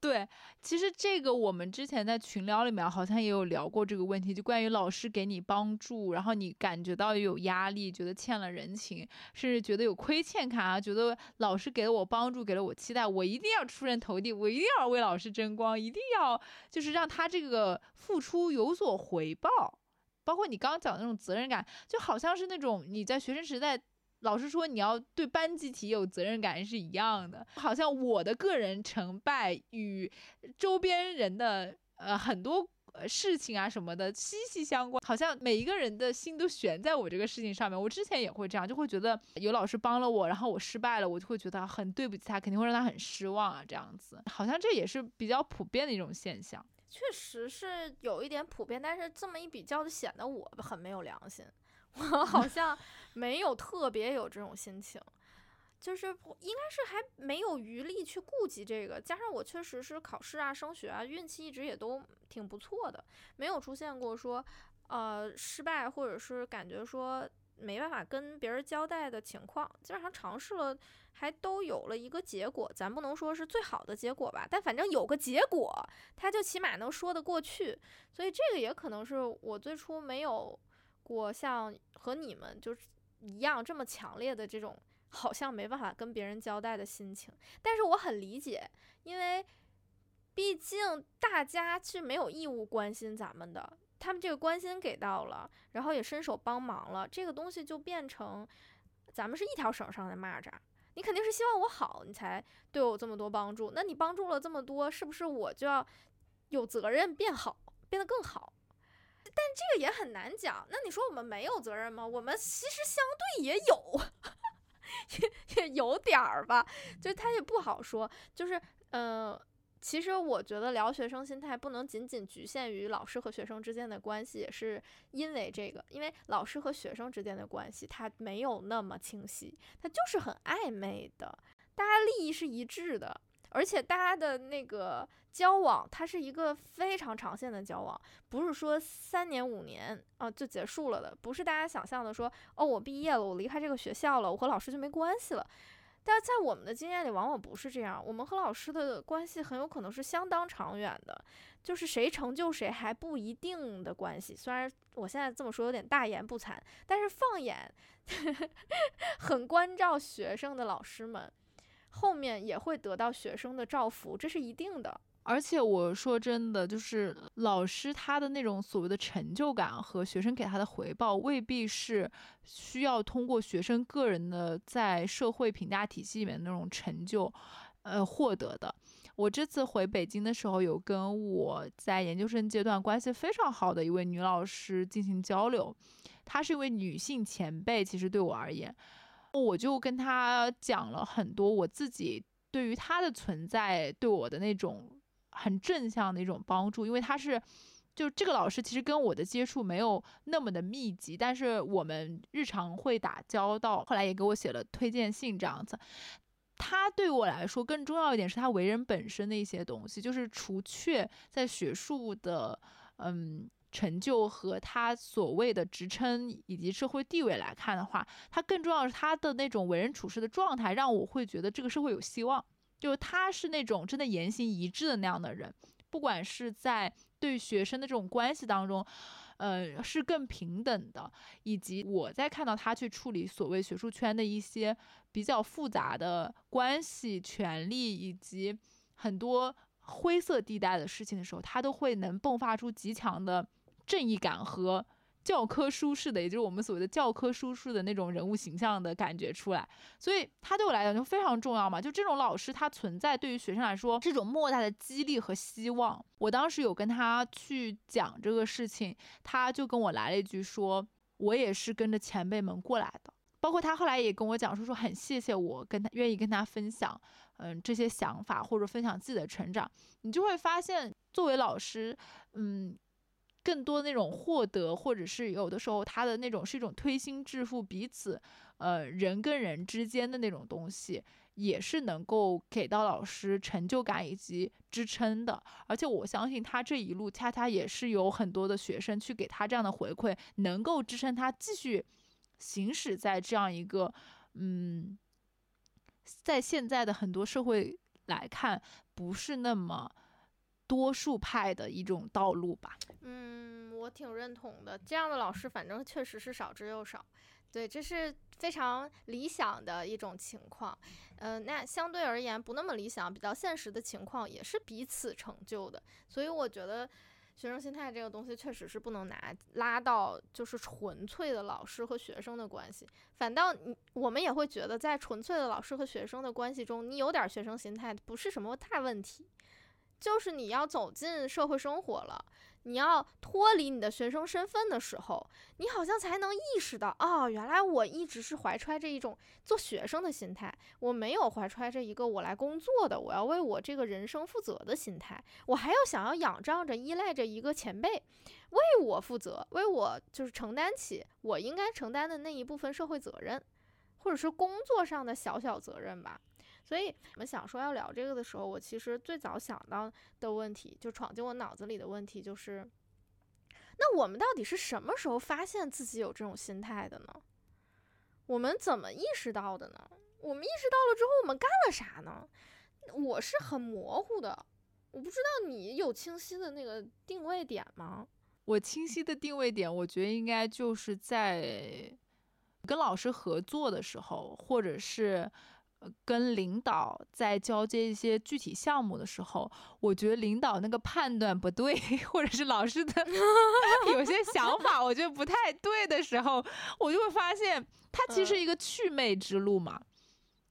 对，其实这个我们之前在群聊里面好像也有聊过这个问题，就关于老师给你帮助，然后你感觉到有压力，觉得欠了人情，甚至觉得有亏欠感啊，觉得老师给了我帮助，给了我期待，我一定要出人头地，我一定要为老师争光，一定要就是让他这个付出有所回报。包括你刚刚讲的那种责任感，就好像是那种你在学生时代。老师说你要对班集体有责任感是一样的，好像我的个人成败与周边人的呃很多事情啊什么的息息相关，好像每一个人的心都悬在我这个事情上面。我之前也会这样，就会觉得有老师帮了我，然后我失败了，我就会觉得很对不起他，肯定会让他很失望啊，这样子，好像这也是比较普遍的一种现象。确实是有一点普遍，但是这么一比较，就显得我很没有良心。(laughs) 我好像没有特别有这种心情，就是应该是还没有余力去顾及这个，加上我确实是考试啊、升学啊，运气一直也都挺不错的，没有出现过说呃失败或者是感觉说没办法跟别人交代的情况，基本上尝试了还都有了一个结果，咱不能说是最好的结果吧，但反正有个结果，他就起码能说得过去，所以这个也可能是我最初没有。我像和你们就是一样这么强烈的这种好像没办法跟别人交代的心情，但是我很理解，因为毕竟大家是没有义务关心咱们的，他们这个关心给到了，然后也伸手帮忙了，这个东西就变成咱们是一条绳上的蚂蚱。你肯定是希望我好，你才对我这么多帮助。那你帮助了这么多，是不是我就要有责任变好，变得更好？但这个也很难讲。那你说我们没有责任吗？我们其实相对也有，(laughs) 也也有点儿吧。就他也不好说。就是呃，其实我觉得聊学生心态不能仅仅局限于老师和学生之间的关系，也是因为这个，因为老师和学生之间的关系它没有那么清晰，它就是很暧昧的，大家利益是一致的，而且大家的那个交往，它是一个非常长线的交往，不是说三年五年啊就结束了的，不是大家想象的说哦，我毕业了，我离开这个学校了，我和老师就没关系了。但是在我们的经验里，往往不是这样。我们和老师的关系很有可能是相当长远的，就是谁成就谁还不一定的关系。虽然我现在这么说有点大言不惭，但是放眼 (laughs) 很关照学生的老师们，后面也会得到学生的照拂，这是一定的。而且我说真的，就是老师他的那种所谓的成就感和学生给他的回报，未必是需要通过学生个人的在社会评价体系里面那种成就，呃获得的。我这次回北京的时候，有跟我在研究生阶段关系非常好的一位女老师进行交流，她是一位女性前辈，其实对我而言，我就跟他讲了很多我自己对于他的存在对我的那种。很正向的一种帮助，因为他是，就这个老师其实跟我的接触没有那么的密集，但是我们日常会打交道，后来也给我写了推荐信这样子。他对我来说更重要一点是他为人本身的一些东西，就是除却在学术的嗯成就和他所谓的职称以及社会地位来看的话，他更重要是他的那种为人处事的状态，让我会觉得这个社会有希望。就是他是那种真的言行一致的那样的人，不管是在对学生的这种关系当中，呃，是更平等的，以及我在看到他去处理所谓学术圈的一些比较复杂的关系、权利以及很多灰色地带的事情的时候，他都会能迸发出极强的正义感和。教科书式的，也就是我们所谓的教科书式的那种人物形象的感觉出来，所以他对我来讲就非常重要嘛。就这种老师，他存在对于学生来说是一种莫大的激励和希望。我当时有跟他去讲这个事情，他就跟我来了一句说：“我也是跟着前辈们过来的。”包括他后来也跟我讲说，说很谢谢我跟他愿意跟他分享，嗯，这些想法或者分享自己的成长。你就会发现，作为老师，嗯。更多那种获得，或者是有的时候他的那种是一种推心置腹，彼此，呃，人跟人之间的那种东西，也是能够给到老师成就感以及支撑的。而且我相信他这一路恰恰也是有很多的学生去给他这样的回馈，能够支撑他继续行驶在这样一个，嗯，在现在的很多社会来看，不是那么。多数派的一种道路吧。嗯，我挺认同的。这样的老师，反正确实是少之又少。对，这是非常理想的一种情况。嗯，那相对而言不那么理想、比较现实的情况，也是彼此成就的。所以我觉得，学生心态这个东西确实是不能拿拉到就是纯粹的老师和学生的关系。反倒你我们也会觉得，在纯粹的老师和学生的关系中，你有点学生心态不是什么大问题。就是你要走进社会生活了，你要脱离你的学生身份的时候，你好像才能意识到，哦，原来我一直是怀揣着一种做学生的心态，我没有怀揣着一个我来工作的，我要为我这个人生负责的心态，我还要想要仰仗着、依赖着一个前辈为我负责，为我就是承担起我应该承担的那一部分社会责任，或者是工作上的小小责任吧。所以我们想说要聊这个的时候，我其实最早想到的问题，就闯进我脑子里的问题就是：那我们到底是什么时候发现自己有这种心态的呢？我们怎么意识到的呢？我们意识到了之后，我们干了啥呢？我是很模糊的，我不知道你有清晰的那个定位点吗？我清晰的定位点，我觉得应该就是在跟老师合作的时候，或者是。呃跟领导在交接一些具体项目的时候，我觉得领导那个判断不对，(laughs) 或者是老师的 (laughs) 有些想法我觉得不太对的时候，我就会发现它其实是一个祛魅之路嘛，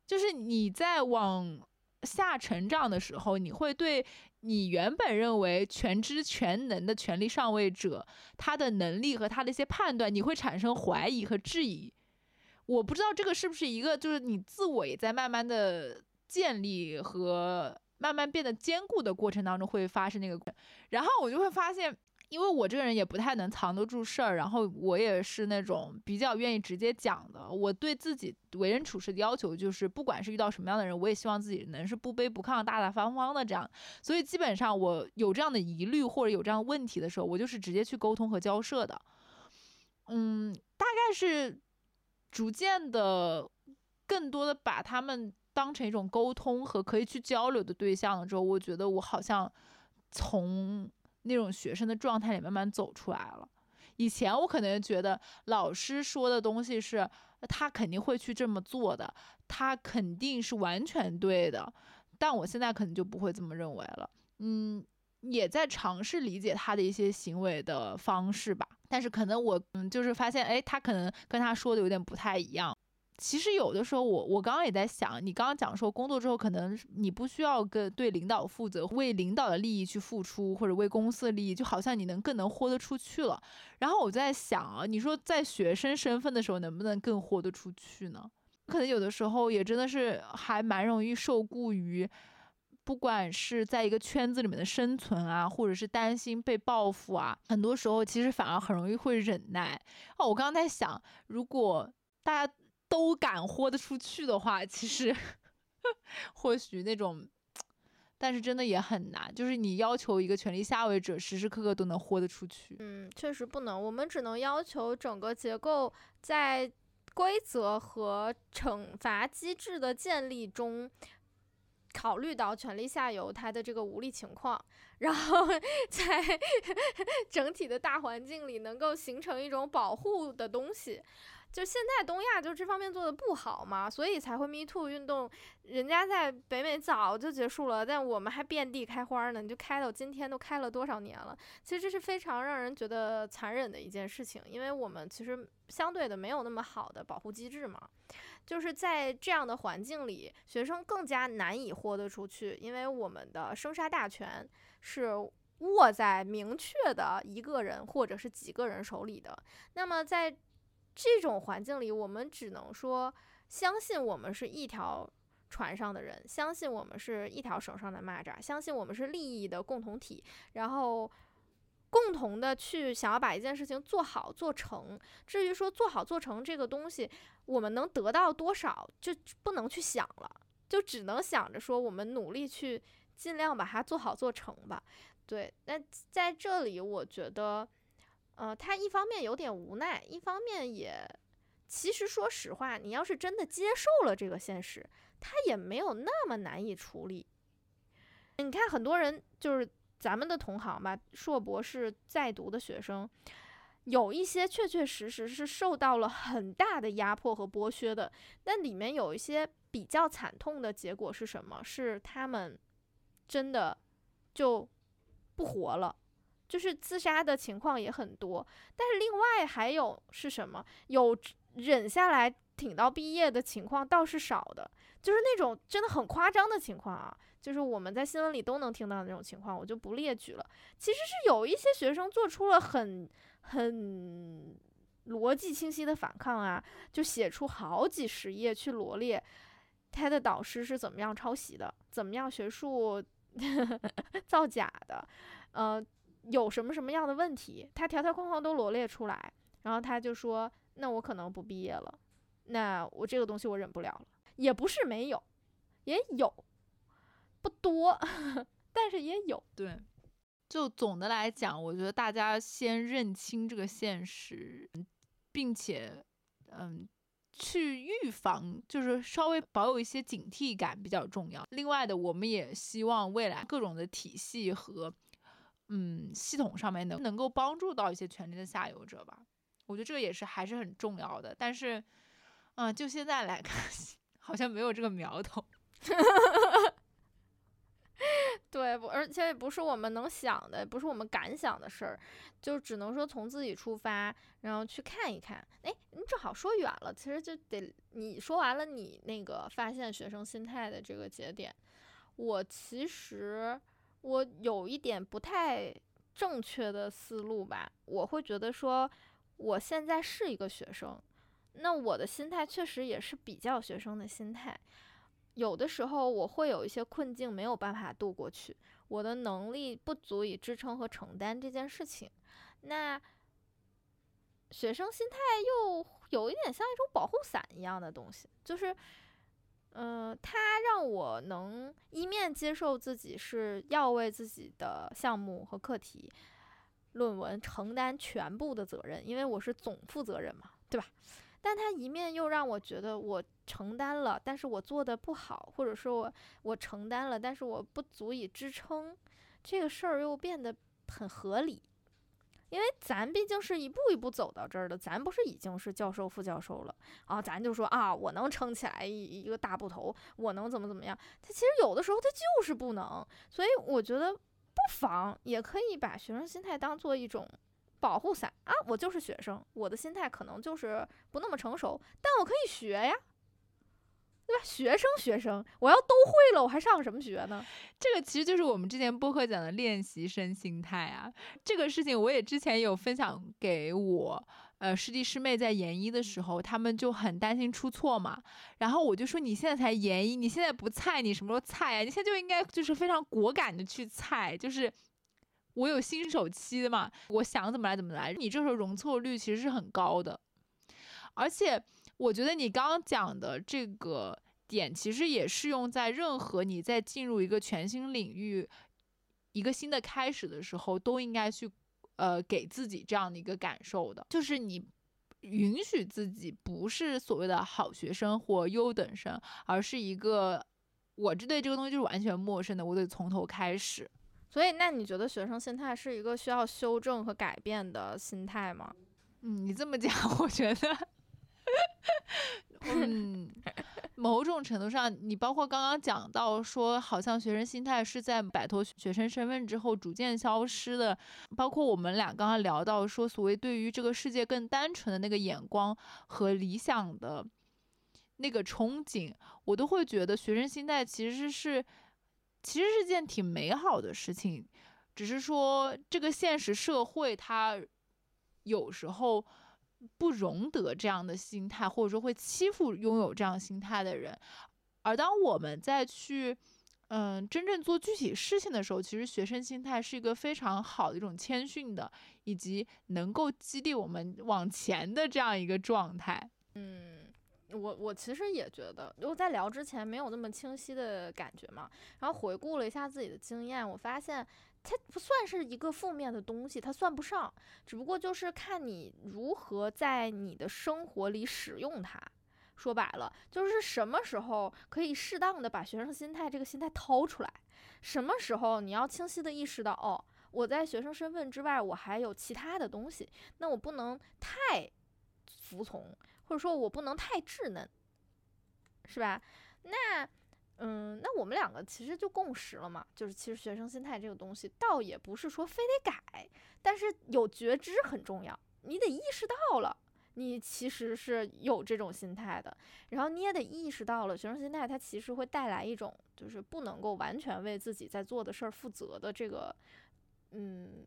就是你在往下成长的时候，你会对你原本认为全知全能的权力上位者，他的能力和他的一些判断，你会产生怀疑和质疑。我不知道这个是不是一个，就是你自我也在慢慢的建立和慢慢变得坚固的过程当中会发生那个，然后我就会发现，因为我这个人也不太能藏得住事儿，然后我也是那种比较愿意直接讲的。我对自己为人处事的要求就是，不管是遇到什么样的人，我也希望自己能是不卑不亢、大大方方的这样。所以基本上我有这样的疑虑或者有这样问题的时候，我就是直接去沟通和交涉的。嗯，大概是。逐渐的，更多的把他们当成一种沟通和可以去交流的对象了之后，我觉得我好像从那种学生的状态里慢慢走出来了。以前我可能觉得老师说的东西是他肯定会去这么做的，他肯定是完全对的，但我现在可能就不会这么认为了。嗯。也在尝试理解他的一些行为的方式吧，但是可能我嗯就是发现，哎，他可能跟他说的有点不太一样。其实有的时候，我我刚刚也在想，你刚刚讲说工作之后，可能你不需要跟对领导负责，为领导的利益去付出，或者为公司的利益，就好像你能更能豁得出去了。然后我在想啊，你说在学生身份的时候，能不能更豁得出去呢？可能有的时候也真的是还蛮容易受雇于。不管是在一个圈子里面的生存啊，或者是担心被报复啊，很多时候其实反而很容易会忍耐。哦，我刚刚在想，如果大家都敢豁得出去的话，其实 (laughs) 或许那种，但是真的也很难。就是你要求一个权力下位者时时刻刻都能豁得出去，嗯，确实不能。我们只能要求整个结构在规则和惩罚机制的建立中。考虑到权力下游它的这个无力情况，(laughs) 然后 (laughs) 在 (laughs) 整体的大环境里能够形成一种保护的东西。就现在东亚就这方面做的不好嘛，所以才会 Me Too 运动。人家在北美早就结束了，但我们还遍地开花呢。你就开到今天都开了多少年了？其实这是非常让人觉得残忍的一件事情，因为我们其实相对的没有那么好的保护机制嘛。就是在这样的环境里，学生更加难以豁得出去，因为我们的生杀大权是握在明确的一个人或者是几个人手里的。那么在这种环境里，我们只能说相信我们是一条船上的人，相信我们是一条绳上的蚂蚱，相信我们是利益的共同体，然后。共同的去想要把一件事情做好做成。至于说做好做成这个东西，我们能得到多少，就不能去想了，就只能想着说我们努力去尽量把它做好做成吧。对，那在这里我觉得，呃，他一方面有点无奈，一方面也其实说实话，你要是真的接受了这个现实，他也没有那么难以处理。你看很多人就是。咱们的同行吧，硕博士在读的学生，有一些确确实实是受到了很大的压迫和剥削的。那里面有一些比较惨痛的结果是什么？是他们真的就不活了，就是自杀的情况也很多。但是另外还有是什么？有忍下来挺到毕业的情况倒是少的，就是那种真的很夸张的情况啊。就是我们在新闻里都能听到的那种情况，我就不列举了。其实是有一些学生做出了很很逻辑清晰的反抗啊，就写出好几十页去罗列他的导师是怎么样抄袭的，怎么样学术 (laughs) 造假的，呃，有什么什么样的问题，他条条框框都罗列出来，然后他就说：“那我可能不毕业了，那我这个东西我忍不了了。”也不是没有，也有。不多，(laughs) 但是也有。对，就总的来讲，我觉得大家先认清这个现实，并且，嗯，去预防，就是稍微保有一些警惕感比较重要。另外的，我们也希望未来各种的体系和，嗯，系统上面能能够帮助到一些权力的下游者吧。我觉得这个也是还是很重要的。但是，嗯，就现在来看。(laughs) 好像没有这个苗头。(laughs) 对，不，而且也不是我们能想的，不是我们敢想的事儿，就只能说从自己出发，然后去看一看。哎，你正好说远了，其实就得你说完了你那个发现学生心态的这个节点，我其实我有一点不太正确的思路吧，我会觉得说我现在是一个学生，那我的心态确实也是比较学生的心态。有的时候我会有一些困境没有办法度过去，我的能力不足以支撑和承担这件事情。那学生心态又有一点像一种保护伞一样的东西，就是，嗯，它让我能一面接受自己是要为自己的项目和课题、论文承担全部的责任，因为我是总负责人嘛，对吧？但他一面又让我觉得我承担了，但是我做的不好，或者说我我承担了，但是我不足以支撑，这个事儿又变得很合理，因为咱毕竟是一步一步走到这儿的，咱不是已经是教授、副教授了啊，咱就说啊，我能撑起来一一个大部头，我能怎么怎么样？他其实有的时候他就是不能，所以我觉得不妨也可以把学生心态当做一种。保护伞啊！我就是学生，我的心态可能就是不那么成熟，但我可以学呀，对吧？学生学生，我要都会了，我还上什么学呢？这个其实就是我们之前播客讲的练习生心态啊。这个事情我也之前有分享给我呃师弟师妹在研一的时候，他们就很担心出错嘛。然后我就说，你现在才研一，你现在不菜，你什么时候菜啊？你现在就应该就是非常果敢的去菜，就是。我有新手期嘛，我想怎么来怎么来。你这时候容错率其实是很高的，而且我觉得你刚刚讲的这个点，其实也适用在任何你在进入一个全新领域、一个新的开始的时候，都应该去呃给自己这样的一个感受的，就是你允许自己不是所谓的好学生或优等生，而是一个我这对这个东西就是完全陌生的，我得从头开始。所以，那你觉得学生心态是一个需要修正和改变的心态吗？嗯，你这么讲，(laughs) 我觉得，(laughs) 嗯，某种程度上，你包括刚刚讲到说，好像学生心态是在摆脱学生身份之后逐渐消失的。包括我们俩刚刚聊到说，所谓对于这个世界更单纯的那个眼光和理想的那个憧憬，我都会觉得学生心态其实是。其实是件挺美好的事情，只是说这个现实社会它有时候不容得这样的心态，或者说会欺负拥有这样心态的人。而当我们再去嗯真正做具体事情的时候，其实学生心态是一个非常好的一种谦逊的，以及能够激励我们往前的这样一个状态。嗯。我我其实也觉得，如果在聊之前没有那么清晰的感觉嘛，然后回顾了一下自己的经验，我发现它不算是一个负面的东西，它算不上，只不过就是看你如何在你的生活里使用它。说白了，就是什么时候可以适当的把学生心态这个心态掏出来，什么时候你要清晰的意识到，哦，我在学生身份之外，我还有其他的东西，那我不能太服从。或者说我不能太稚嫩，是吧？那，嗯，那我们两个其实就共识了嘛，就是其实学生心态这个东西，倒也不是说非得改，但是有觉知很重要，你得意识到了，你其实是有这种心态的，然后你也得意识到了，学生心态它其实会带来一种就是不能够完全为自己在做的事儿负责的这个，嗯。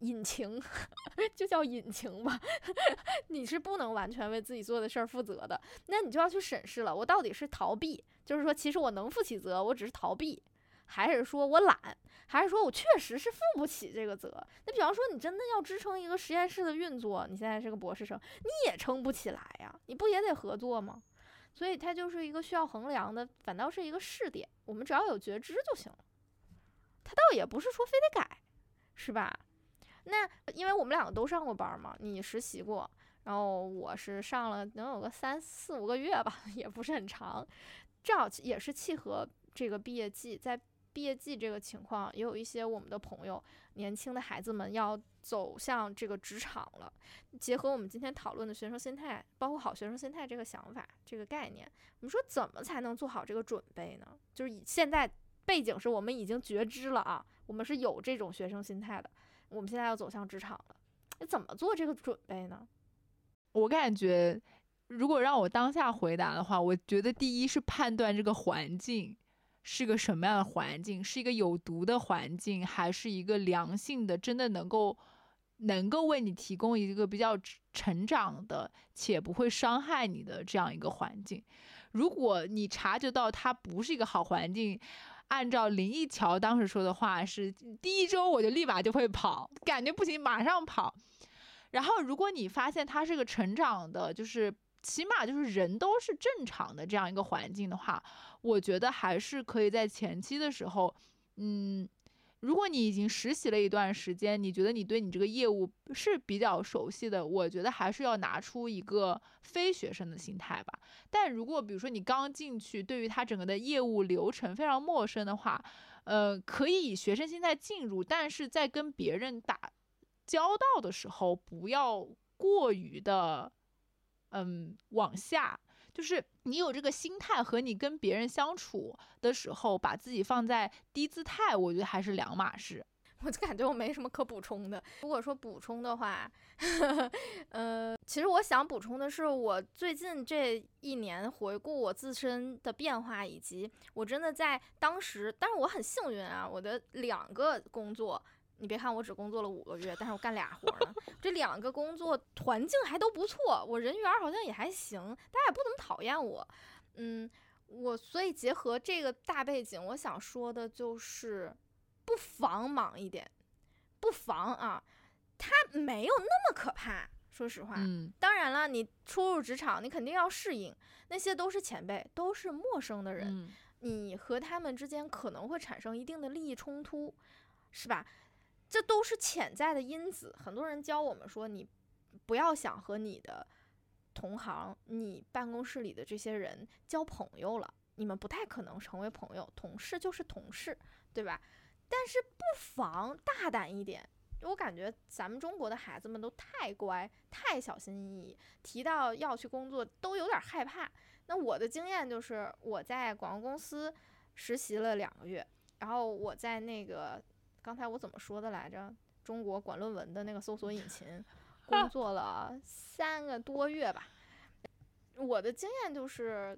隐情 (laughs) 就叫隐情吧，(laughs) 你是不能完全为自己做的事儿负责的，那你就要去审视了，我到底是逃避，就是说其实我能负起责，我只是逃避，还是说我懒，还是说我确实是负不起这个责？那比方说你真的要支撑一个实验室的运作，你现在是个博士生，你也撑不起来呀，你不也得合作吗？所以它就是一个需要衡量的，反倒是一个试点，我们只要有觉知就行了，它倒也不是说非得改，是吧？那因为我们两个都上过班嘛，你实习过，然后我是上了能有个三四五个月吧，(laughs) 也不是很长，正好也是契合这个毕业季，在毕业季这个情况，也有一些我们的朋友，年轻的孩子们要走向这个职场了。结合我们今天讨论的学生心态，包括好学生心态这个想法、这个概念，我们说怎么才能做好这个准备呢？就是以现在背景是我们已经觉知了啊，我们是有这种学生心态的，我们现在要走向职场了，你怎么做这个准备呢？我感觉，如果让我当下回答的话，我觉得第一是判断这个环境是个什么样的环境，是一个有毒的环境，还是一个良性的，真的能够能够为你提供一个比较成长的且不会伤害你的这样一个环境。如果你察觉到它不是一个好环境，按照林一桥当时说的话，是第一周我就立马就会跑，感觉不行马上跑。然后，如果你发现他是个成长的，就是起码就是人都是正常的这样一个环境的话，我觉得还是可以在前期的时候，嗯，如果你已经实习了一段时间，你觉得你对你这个业务是比较熟悉的，我觉得还是要拿出一个非学生的心态吧。但如果比如说你刚进去，对于他整个的业务流程非常陌生的话，呃，可以以学生心态进入，但是在跟别人打。交道的时候不要过于的，嗯，往下，就是你有这个心态和你跟别人相处的时候，把自己放在低姿态，我觉得还是两码事。(laughs) 我就感觉我没什么可补充的。如果说补充的话，(laughs) 呃，其实我想补充的是，我最近这一年回顾我自身的变化，以及我真的在当时，但是我很幸运啊，我的两个工作。你别看我只工作了五个月，但是我干俩活呢。这两个工作环境还都不错，我人缘好像也还行，大家也不怎么讨厌我。嗯，我所以结合这个大背景，我想说的就是，不妨忙一点，不妨啊，它没有那么可怕。说实话，嗯，当然了，你初入职场，你肯定要适应，那些都是前辈，都是陌生的人，你和他们之间可能会产生一定的利益冲突，是吧？这都是潜在的因子。很多人教我们说，你不要想和你的同行、你办公室里的这些人交朋友了，你们不太可能成为朋友。同事就是同事，对吧？但是不妨大胆一点。我感觉咱们中国的孩子们都太乖、太小心翼翼，提到要去工作都有点害怕。那我的经验就是，我在广告公司实习了两个月，然后我在那个。刚才我怎么说的来着？中国管论文的那个搜索引 (laughs) 擎，工作了三个多月吧。我的经验就是，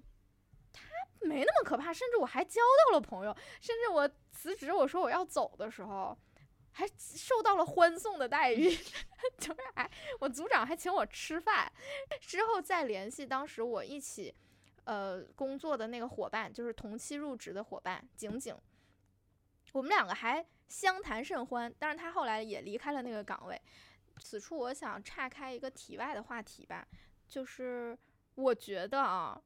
他没那么可怕，甚至我还交到了朋友。甚至我辞职，我说我要走的时候，还受到了欢送的待遇，(laughs) 就是还我组长还请我吃饭。之后再联系当时我一起呃工作的那个伙伴，就是同期入职的伙伴景景，我们两个还。相谈甚欢，但是他后来也离开了那个岗位。此处我想岔开一个题外的话题吧，就是我觉得啊，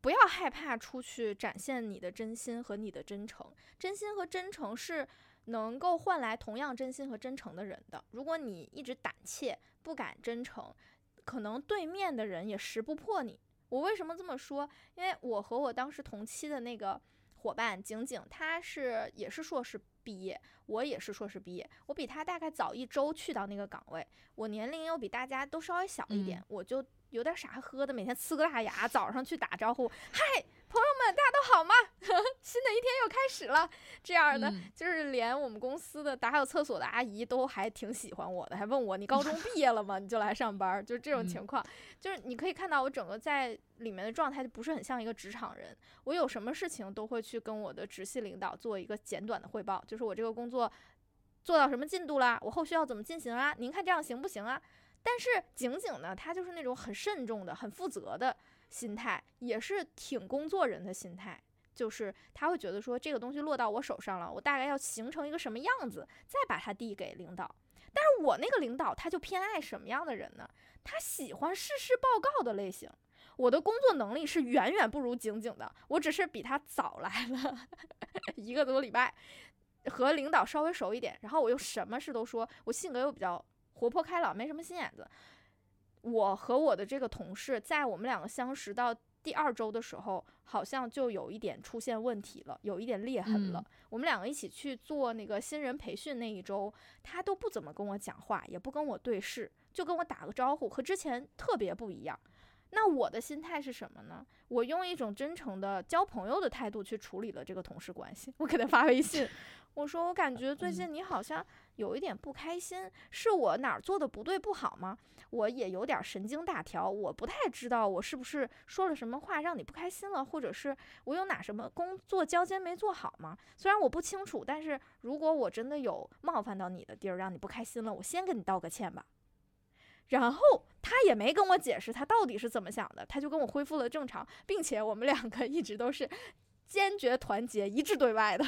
不要害怕出去展现你的真心和你的真诚。真心和真诚是能够换来同样真心和真诚的人的。如果你一直胆怯不敢真诚，可能对面的人也识不破你。我为什么这么说？因为我和我当时同期的那个伙伴景景，他是也是硕士。毕业，我也是硕士毕业，我比他大概早一周去到那个岗位，我年龄又比大家都稍微小一点，我就有点傻呵呵的，每天呲个大牙，早上去打招呼，嗨。大家都好吗？(laughs) 新的一天又开始了。这样的，就是连我们公司的打扫厕所的阿姨都还挺喜欢我的，还问我你高中毕业了吗？(laughs) 你就来上班，就是这种情况。就是你可以看到我整个在里面的状态就不是很像一个职场人。我有什么事情都会去跟我的直系领导做一个简短的汇报，就是我这个工作做到什么进度啦，我后续要怎么进行啊？您看这样行不行啊？但是景景呢，他就是那种很慎重的、很负责的。心态也是挺工作人的心态，就是他会觉得说这个东西落到我手上了，我大概要形成一个什么样子，再把它递给领导。但是我那个领导他就偏爱什么样的人呢？他喜欢事事报告的类型。我的工作能力是远远不如景景的，我只是比他早来了 (laughs) 一个多礼拜，和领导稍微熟一点，然后我又什么事都说，我性格又比较活泼开朗，没什么心眼子。我和我的这个同事，在我们两个相识到第二周的时候，好像就有一点出现问题了，有一点裂痕了。嗯我们两个一起去做那个新人培训那一周，他都不怎么跟我讲话，也不跟我对视，就跟我打个招呼，和之前特别不一样。那我的心态是什么呢？我用一种真诚的交朋友的态度去处理了这个同事关系。我给他发微信，(laughs) 我说我感觉最近你好像有一点不开心，是我哪儿做的不对不好吗？我也有点神经大条，我不太知道我是不是说了什么话让你不开心了，或者是我有哪什么工作交接没做好吗？虽然我不清楚，但是如果我真的有冒犯到你的地儿，让你不开心了，我先跟你道个歉吧。然后他也没跟我解释他到底是怎么想的，他就跟我恢复了正常，并且我们两个一直都是坚决团结、一致对外的，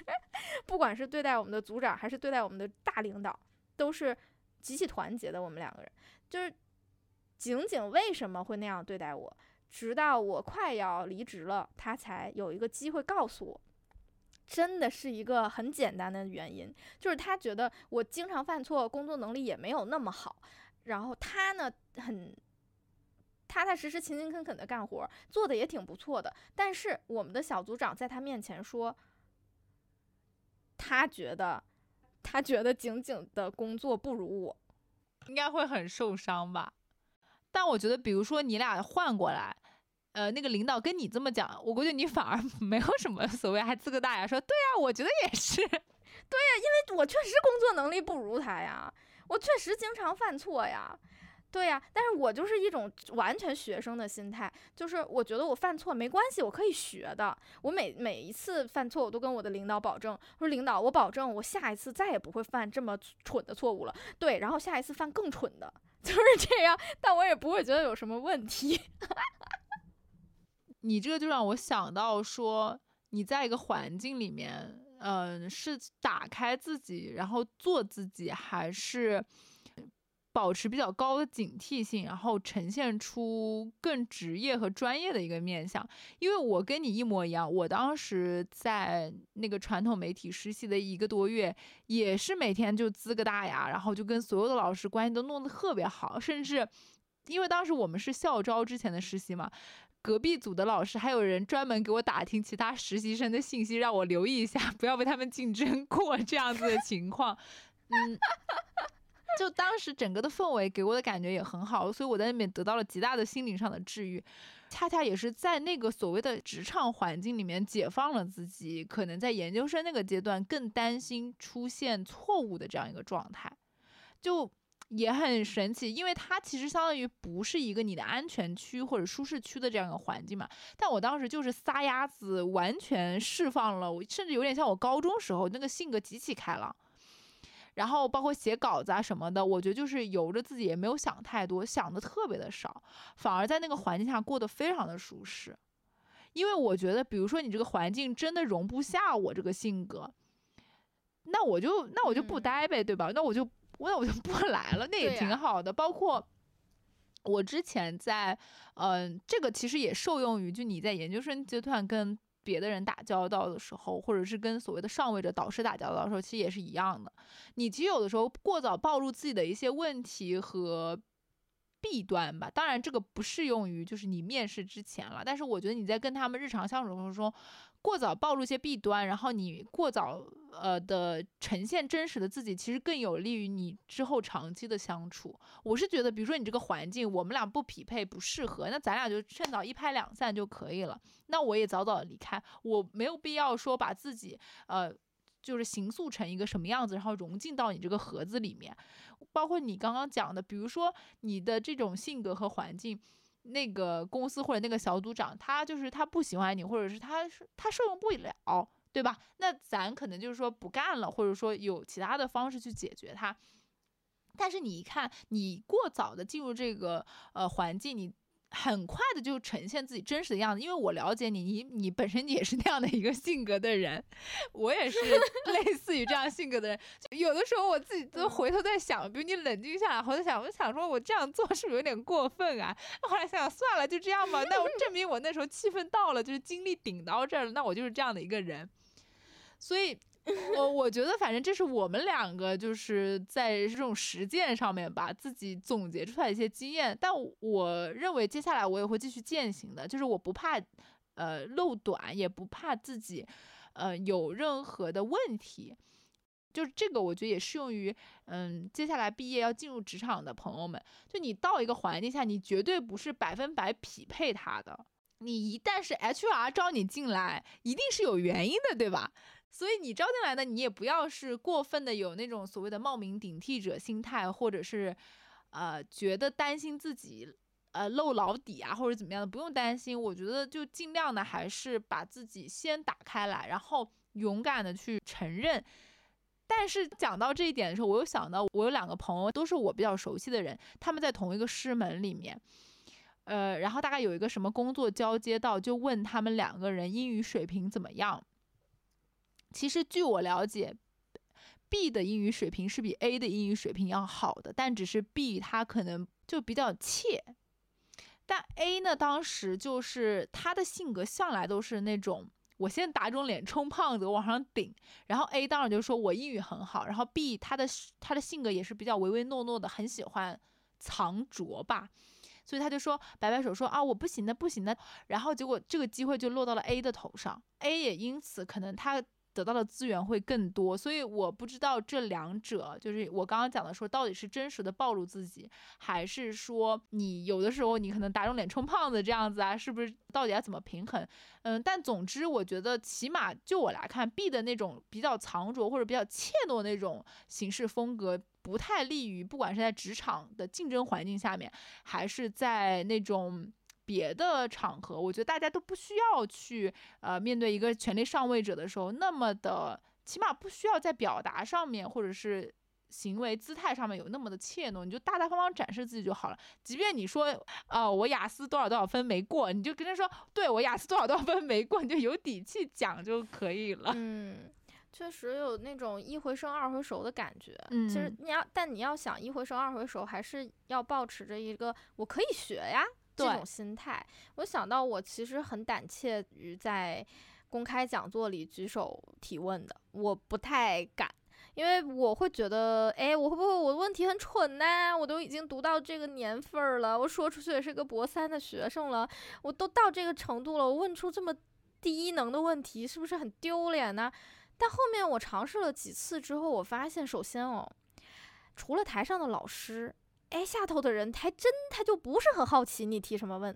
(laughs) 不管是对待我们的组长还是对待我们的大领导，都是极其团结的。我们两个人就是景景为什么会那样对待我，直到我快要离职了，他才有一个机会告诉我。真的是一个很简单的原因，就是他觉得我经常犯错，工作能力也没有那么好，然后他呢很踏踏实实、勤勤恳恳的干活，做的也挺不错的。但是我们的小组长在他面前说，他觉得他觉得景景的工作不如我。应该会很受伤吧。但我觉得，比如说你俩换过来，呃，那个领导跟你这么讲，我估计你反而 (laughs) 没有什么所谓，还呲个大牙说，对呀、我觉得也是。(laughs) 对呀，因为我确实工作能力不如他呀，我确实经常犯错呀，对呀，但是我就是一种完全学生的心态，就是我觉得我犯错没关系，我可以学的。我每每一次犯错，我都跟我的领导保证，说领导，我保证我下一次再也不会犯这么蠢的错误了。对，然后下一次犯更蠢的，(laughs) 就是这样，但我也不会觉得有什么问题。(laughs) 你这个就让我想到说，你在一个环境里面，嗯、是打开自己，然后做自己，还是保持比较高的警惕性，然后呈现出更职业和专业的一个面相？因为我跟你一模一样，我当时在那个传统媒体实习的一个多月，也是每天就呲个大牙，然后就跟所有的老师关系都弄得特别好，甚至因为当时我们是校招之前的实习嘛。隔壁组的老师还有人专门给我打听其他实习生的信息，让我留意一下，(laughs) 不要被他们竞争过这样子的情况。嗯，就当时整个的氛围给我的感觉也很好，所以我在那边得到了极大的心灵上的治愈。恰恰也是在那个所谓的职场环境里面解放了自己，可能在研究生那个阶段更担心出现错误的这样一个状态，就也很神奇，因为它其实相当于不是一个你的安全区或者舒适区的这样一个环境嘛。但我当时就是撒丫子，完全释放了，我甚至有点像我高中时候那个性格极其开朗。然后包括写稿子啊什么的，我觉得就是由着自己，也没有想太多，想的特别的少，反而在那个环境下过得非常的舒适。因为我觉得，比如说你这个环境真的容不下我这个性格，那我就那我就不嗯待呗，对吧？那我就那我就不来了，那也挺好的。包括我之前在，嗯、这个其实也受用于就你在研究生阶段跟别的人打交道的时候，或者是跟所谓的上位者导师打交道的时候，其实也是一样的。你其实有的时候过早暴露自己的一些问题和弊端吧，当然这个不适用于就是你面试之前了，但是我觉得你在跟他们日常相处过程中，过早暴露一些弊端，然后你过早呃的呈现真实的自己，其实更有利于你之后长期的相处。我是觉得，比如说你这个环境我们俩不匹配不适合，那咱俩就趁早一拍两散就可以了。那我也早早离开，我没有必要说把自己呃。就是形塑成一个什么样子，然后融进到你这个盒子里面，包括你刚刚讲的，比如说你的这种性格和环境，那个公司或者那个小组长，他就是他不喜欢你，或者是他是他受用不了，对吧？那咱可能就是说不干了，或者说有其他的方式去解决他。但是你一看，你过早的进入这个呃环境，你很快的就呈现自己真实的样子，因为我了解你，你你本身也是那样的一个性格的人，我也是 (laughs) 类似于这样性格的人。就有的时候我自己都回头在想，比如你冷静下来，我在想，我想说我这样做是不是有点过分啊？后来想想算了，就这样吧。那我证明我那时候气氛到了，就是精力顶到这儿了，那我就是这样的一个人。所以我我觉得反正这是我们两个就是在这种实践上面吧，自己总结出来一些经验。但我认为接下来我也会继续践行的，就是我不怕呃漏短，也不怕自己呃有任何的问题。就是这个，我觉得也适用于嗯接下来毕业要进入职场的朋友们。就你到一个环境下，你绝对不是百分百匹配他的。你一旦是 HR 招你进来，一定是有原因的，对吧？所以你招进来的，你也不要是过分的有那种所谓的冒名顶替者心态，或者是，呃，觉得担心自己呃露老底啊，或者怎么样的，不用担心。我觉得就尽量的还是把自己先打开来，然后勇敢的去承认。但是讲到这一点的时候，我又想到我有两个朋友都是我比较熟悉的人，他们在同一个师门里面，呃，然后大概有一个什么工作交接到，就问他们两个人英语水平怎么样。其实据我了解，B 的英语水平是比 A 的英语水平要好的，但只是 B 他可能就比较怯，但 A 呢，当时就是他的性格向来都是那种我先打肿脸充胖子，往上顶，然后 A 当然就说我英语很好，然后 B 他的他的性格也是比较唯唯诺诺的，很喜欢藏拙吧，所以他就说摆摆手说啊我不行的不行的，然后结果这个机会就落到了 A 的头上，A 也因此可能他。得到的资源会更多，所以我不知道这两者就是我刚刚讲的说，到底是真实的暴露自己，还是说你有的时候你可能打肿脸充胖子这样子啊？是不是到底要怎么平衡？嗯，但总之我觉得起码就我来看，B 的那种比较藏拙或者比较怯懦那种行事风格，不太利于不管是在职场的竞争环境下面，还是在那种。别的场合，我觉得大家都不需要去呃面对一个权力上位者的时候那么的，起码不需要在表达上面或者是行为姿态上面有那么的怯懦，你就大大方方展示自己就好了。即便你说啊我雅思多少多少分没过，你就跟他说对我雅思多少多少分没过，你就有底气讲就可以了。嗯，确实有那种一回生二回熟的感觉。嗯，其实你要但你要想一回生二回熟，还是要保持着一个我可以学呀。这种心态，我想到我其实很胆怯于在公开讲座里举手提问的，我不太敢，因为我会觉得，哎，我会不会我的问题很蠢呢？我都已经读到这个年份了，我说出去也是个博三的学生了，我都到这个程度了，我问出这么低能的问题，是不是很丢脸呢？但后面我尝试了几次之后，我发现，首先哦，除了台上的老师。哎，下头的人还真他就不是很好奇你提什么问，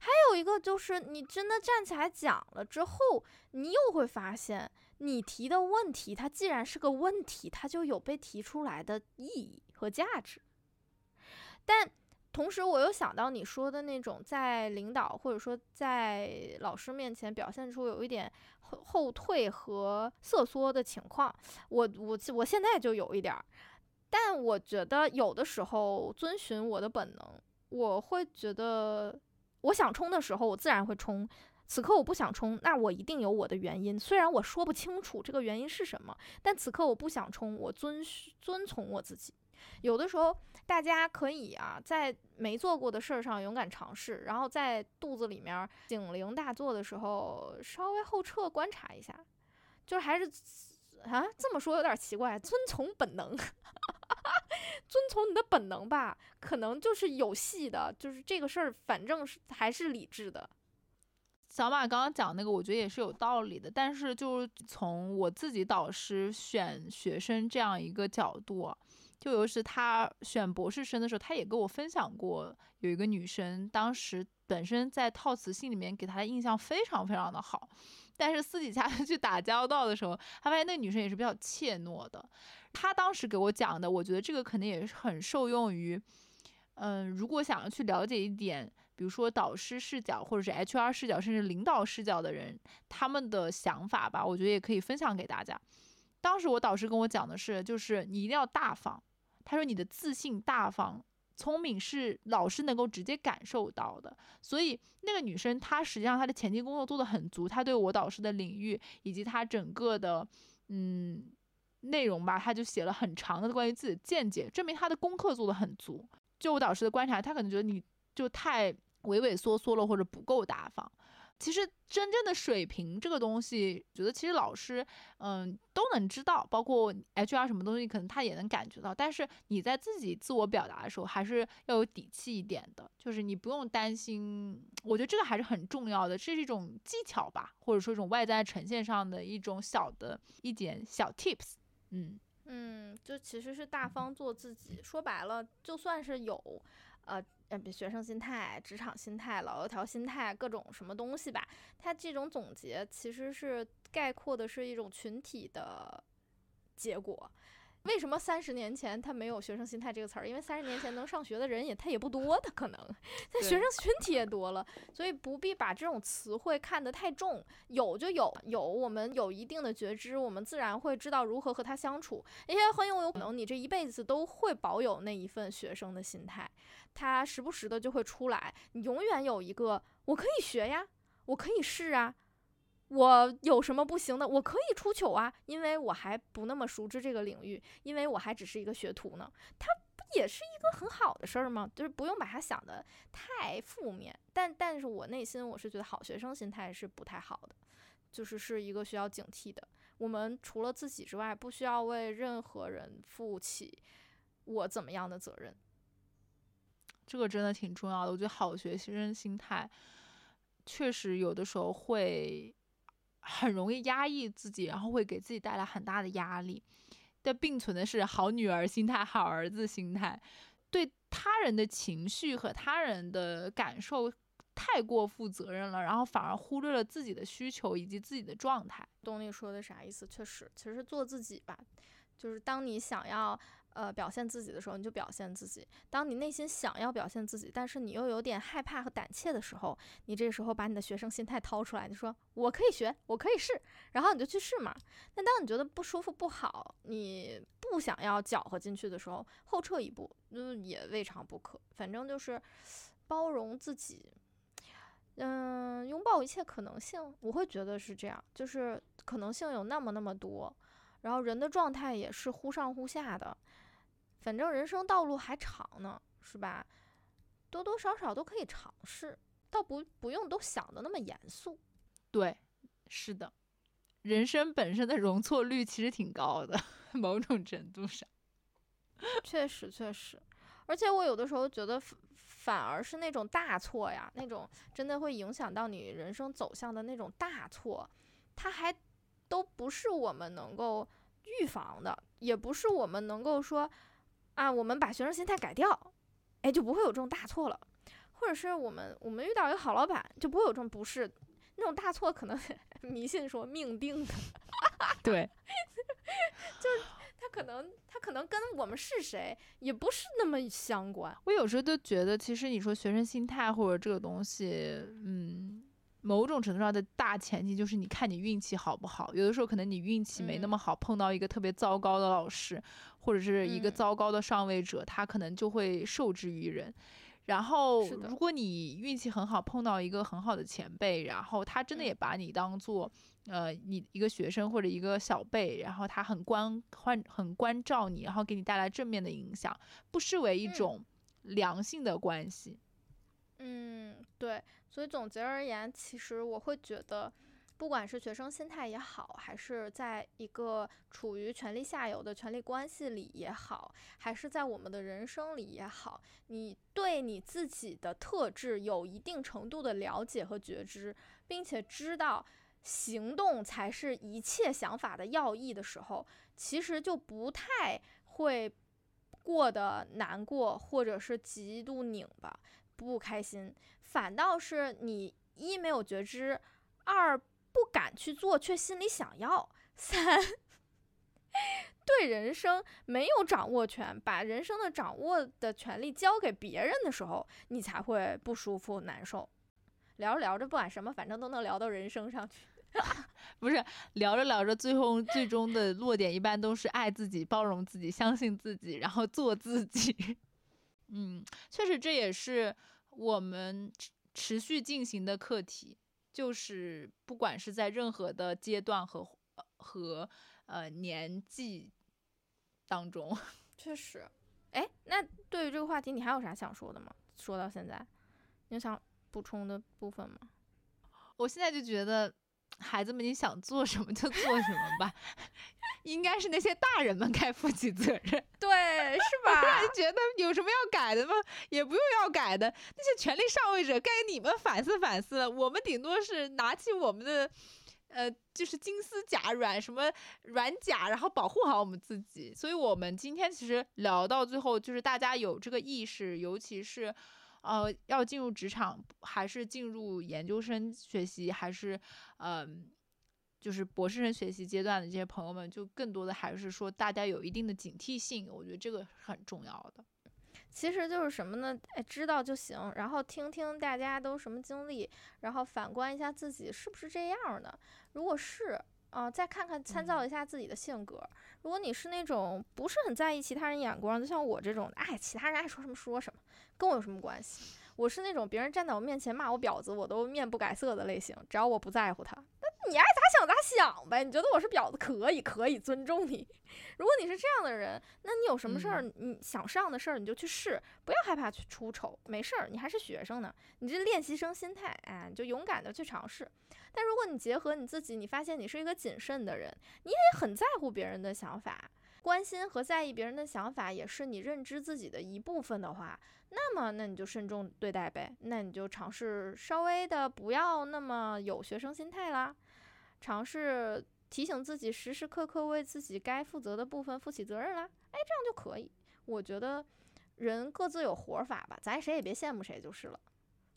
还有一个就是你真的站起来讲了之后，你又会发现你提的问题，它既然是个问题，它就有被提出来的意义和价值。但同时，我又想到你说的那种在领导或者说在老师面前表现出有一点后后退和瑟缩的情况，我我我现在就有一点儿。但我觉得有的时候遵循我的本能，我会觉得我想冲的时候，我自然会冲。此刻我不想冲，那我一定有我的原因。虽然我说不清楚这个原因是什么，但此刻我不想冲，我遵遵从我自己。有的时候大家可以啊，在没做过的事儿上勇敢尝试，然后在肚子里面警铃大作的时候稍微后撤观察一下，就是还是。啊，这么说有点奇怪。遵从本能，(laughs) 遵从你的本能吧，可能就是有戏的。就是这个事儿，反正是还是理智的。小马刚刚讲那个，我觉得也是有道理的。但是，就是从我自己导师选学生这样一个角度，就尤其是他选博士生的时候，他也跟我分享过，有一个女生当时本身在套词信里面给他的印象非常非常的好。但是私底下 (laughs) 去打交道的时候，他发现那女生也是比较怯懦的。他当时给我讲的，我觉得这个肯定也是很受用于，嗯，如果想要去了解一点，比如说导师视角或者是 HR 视角，甚至领导视角的人，他们的想法吧，我觉得也可以分享给大家。当时我导师跟我讲的是，就是你一定要大方。他说你的自信大方。聪明是老师能够直接感受到的，所以那个女生她实际上她的前期工作做得很足，她对我导师的领域以及她整个的嗯内容吧，她就写了很长的关于自己的见解，证明她的功课做得很足。就我导师的观察，他可能觉得你就太畏畏缩缩了，或者不够大方。其实真正的水平这个东西，觉得其实老师嗯都能知道，包括 HR 什么东西，可能他也能感觉到。但是你在自己自我表达的时候，还是要有底气一点的，就是你不用担心。我觉得这个还是很重要的，这是一种技巧吧，或者说一种外在呈现上的一种小的一点小 tips。嗯嗯，就其实是大方做自己。说白了，就算是有，呃。呃，比学生心态、职场心态、老油条心态，各种什么东西吧。它这种总结其实是概括的是一种群体的结果。为什么三十年前他没有学生心态这个词儿？因为三十年前能上学的人也他也不多，他可能，但学生群体也多了，所以不必把这种词汇看得太重。有就有，有我们有一定的觉知，我们自然会知道如何和他相处。因为很有有可能你这一辈子都会保有那一份学生的心态。他时不时的就会出来，你永远有一个我可以学呀，我可以试啊，我有什么不行的，我可以出糗啊，因为我还不那么熟知这个领域，因为我还只是一个学徒呢，他不也是一个很好的事儿吗？就是不用把它想的太负面，但但是我内心我是觉得好学生心态是不太好的，就是是一个需要警惕的。我们除了自己之外，不需要为任何人负起我怎么样的责任。这个真的挺重要的，我觉得好学生心态确实有的时候会很容易压抑自己，然后会给自己带来很大的压力。但并存的是好女儿心态、好儿子心态，对他人的情绪和他人的感受太过负责任了，然后反而忽略了自己的需求以及自己的状态。懂你说的啥意思？确实，其实做自己吧，就是当你想要。呃，表现自己的时候，你就表现自己。当你内心想要表现自己，但是你又有点害怕和胆怯的时候，你这时候把你的学生心态掏出来，你说我可以学，我可以试，然后你就去试嘛。但当你觉得不舒服、不好，你不想要搅和进去的时候，后撤一步，嗯，也未尝不可。反正就是包容自己，嗯，拥抱一切可能性。我会觉得是这样，就是可能性有那么那么多，然后人的状态也是忽上忽下的。反正人生道路还长呢，是吧？多多少少都可以尝试，倒不不用都想的那么严肃。对，是的，人生本身的容错率其实挺高的，(laughs) 某种程度上。(laughs) 确实，确实。而且我有的时候觉得，反而是那种大错呀，那种真的会影响到你人生走向的那种大错，它还都不是我们能够预防的，也不是我们能够说。啊，我们把学生心态改掉，哎，就不会有这种大错了。或者是我们我们遇到一个好老板，就不会有这种不是那种大错，可能 (laughs) 迷信说命定的。对，(laughs) 就是他可能他可能跟我们是谁也不是那么相关。我有时候都觉得，其实你说学生心态或者这个东西，嗯。某种程度上的大前提就是你看你运气好不好，有的时候可能你运气没那么好，碰到一个特别糟糕的老师，或者是一个糟糕的上位者，他可能就会受制于人。然后如果你运气很好，碰到一个很好的前辈，然后他真的也把你当做呃你一个学生或者一个小辈，然后他很关关很关照你，然后给你带来正面的影响，不失为一种良性的关系。嗯，对。所以总结而言，其实我会觉得，不管是学生心态也好，还是在一个处于权力下游的权力关系里也好，还是在我们的人生里也好，你对你自己的特质有一定程度的了解和觉知，并且知道行动才是一切想法的要义的时候，其实就不太会过得难过，或者是极度拧巴。不开心，反倒是你一没有觉知，二不敢去做，却心里想要，三对人生没有掌握权，把人生的掌握的权利交给别人的时候，你才会不舒服难受。聊着聊着，不管什么，反正都能聊到人生上去。(laughs) 不是聊着聊着，最后最终的落点一般都是爱自己、包容自己、相信自己，然后做自己。嗯，确实这也是我们持续进行的课题，就是不管是在任何的阶段和和呃年纪当中，(laughs) 确实。哎，那对于这个话题，你还有啥想说的吗？说到现在，你有想补充的部分吗？我现在就觉得，孩子们你想做什么就做什么吧，应该是那些大人们该负起责任。对，是 (laughs) 吧？觉得有什么要改的吗？也不用要改的，那些权力上位者该你们反思反思了。我们顶多是拿起我们的，呃，就是金丝甲软什么软甲，然后保护好我们自己。所以，我们今天其实聊到最后，就是大家有这个意识，尤其是。呃，要进入职场，还是进入研究生学习，还是嗯、就是博士生学习阶段的这些朋友们，就更多的还是说大家有一定的警惕性，我觉得这个是很重要的。其实就是什么呢？哎，知道就行，然后听听大家都什么经历，然后反观一下自己是不是这样的。如果是，啊、再看看参照一下自己的性格。如果你是那种不是很在意其他人眼光，就像我这种，哎，其他人爱说什么说什么，跟我有什么关系？我是那种别人站在我面前骂我婊子，我都面不改色的类型，只要我不在乎他，那你爱咋想咋想呗。你觉得我是婊子，可以，可以尊重你。如果你是这样的人，那你有什么事儿，你想上的事儿你就去试，不要害怕去出丑，没事儿，你还是学生呢，你这练习生心态，哎，你就勇敢的去尝试。但如果你结合你自己，你发现你是一个谨慎的人，你也很在乎别人的想法，关心和在意别人的想法也是你认知自己的一部分的话，那么那你就慎重对待呗，那你就尝试稍微的不要那么有学生心态啦，尝试提醒自己时时刻刻为自己该负责的部分负起责任啦，哎，这样就可以。我觉得人各自有活法吧，咱谁也别羡慕谁就是了。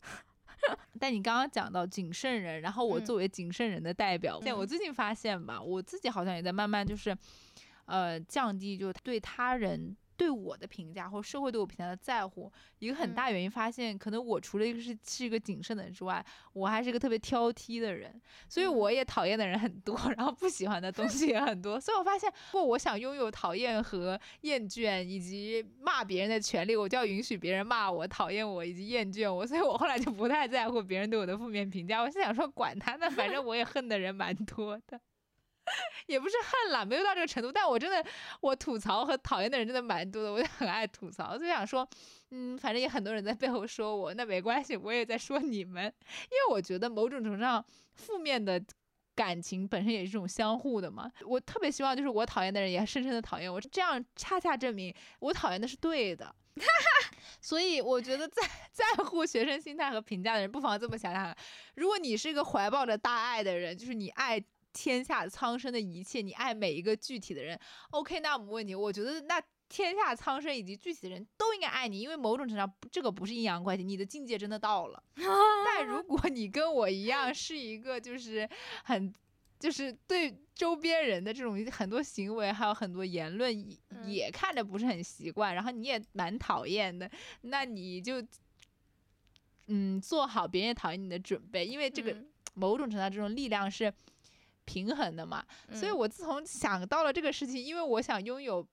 (laughs) 但你刚刚讲到谨慎人，然后我嗯作为谨慎人的代表，现在我嗯最近发现吧，我自己好像也在慢慢就是，呃，降低就对他人对我的评价或社会对我评价的在乎。一个很嗯大原因，发现可能我除了一个是是一个谨慎的人之外，我还是一个特别挑剔的人，所以嗯我也讨厌的人很多，然后不喜欢的东西也很多。所以我发现，如果我想拥有讨厌和厌倦以及骂别人的权利，我就要允许别人骂我、讨厌我以及厌倦我。所以我后来就不太在乎别人对我的负面评价。我是想说，管他呢，反正我也恨的人蛮多的。也不是恨了，没有到这个程度，但我真的，我吐槽和讨厌的人真的蛮多的，我就很爱吐槽，就想说，嗯，反正也很多人在背后说我，那没关系，我也在说你们，因为我觉得某种程度上，负面的感情本身也是一种相互的嘛。我特别希望就是我讨厌的人也深深的讨厌我，这样恰恰证明我讨厌的是对的。(laughs) 所以我觉得在在乎学生心态和评价的人，不妨这么想想：如果你是一个怀抱着大爱的人，就是你爱天下苍生的一切，你爱每一个具体的人，OK，那我们问你。我觉得那天下苍生以及具体的人都应该爱你，因为某种程度上这个不是阴阳怪气，你的境界真的到了。(laughs) 但如果你跟我一样是一个就是很就是对周边人的这种很多行为还有很多言论也看着不是很习惯，然后你也蛮讨厌的，那你就嗯做好别人也讨厌你的准备，因为这个嗯某种程度上这种力量是平衡的嘛。所以嗯我自从想到了这个事情，因为我想拥有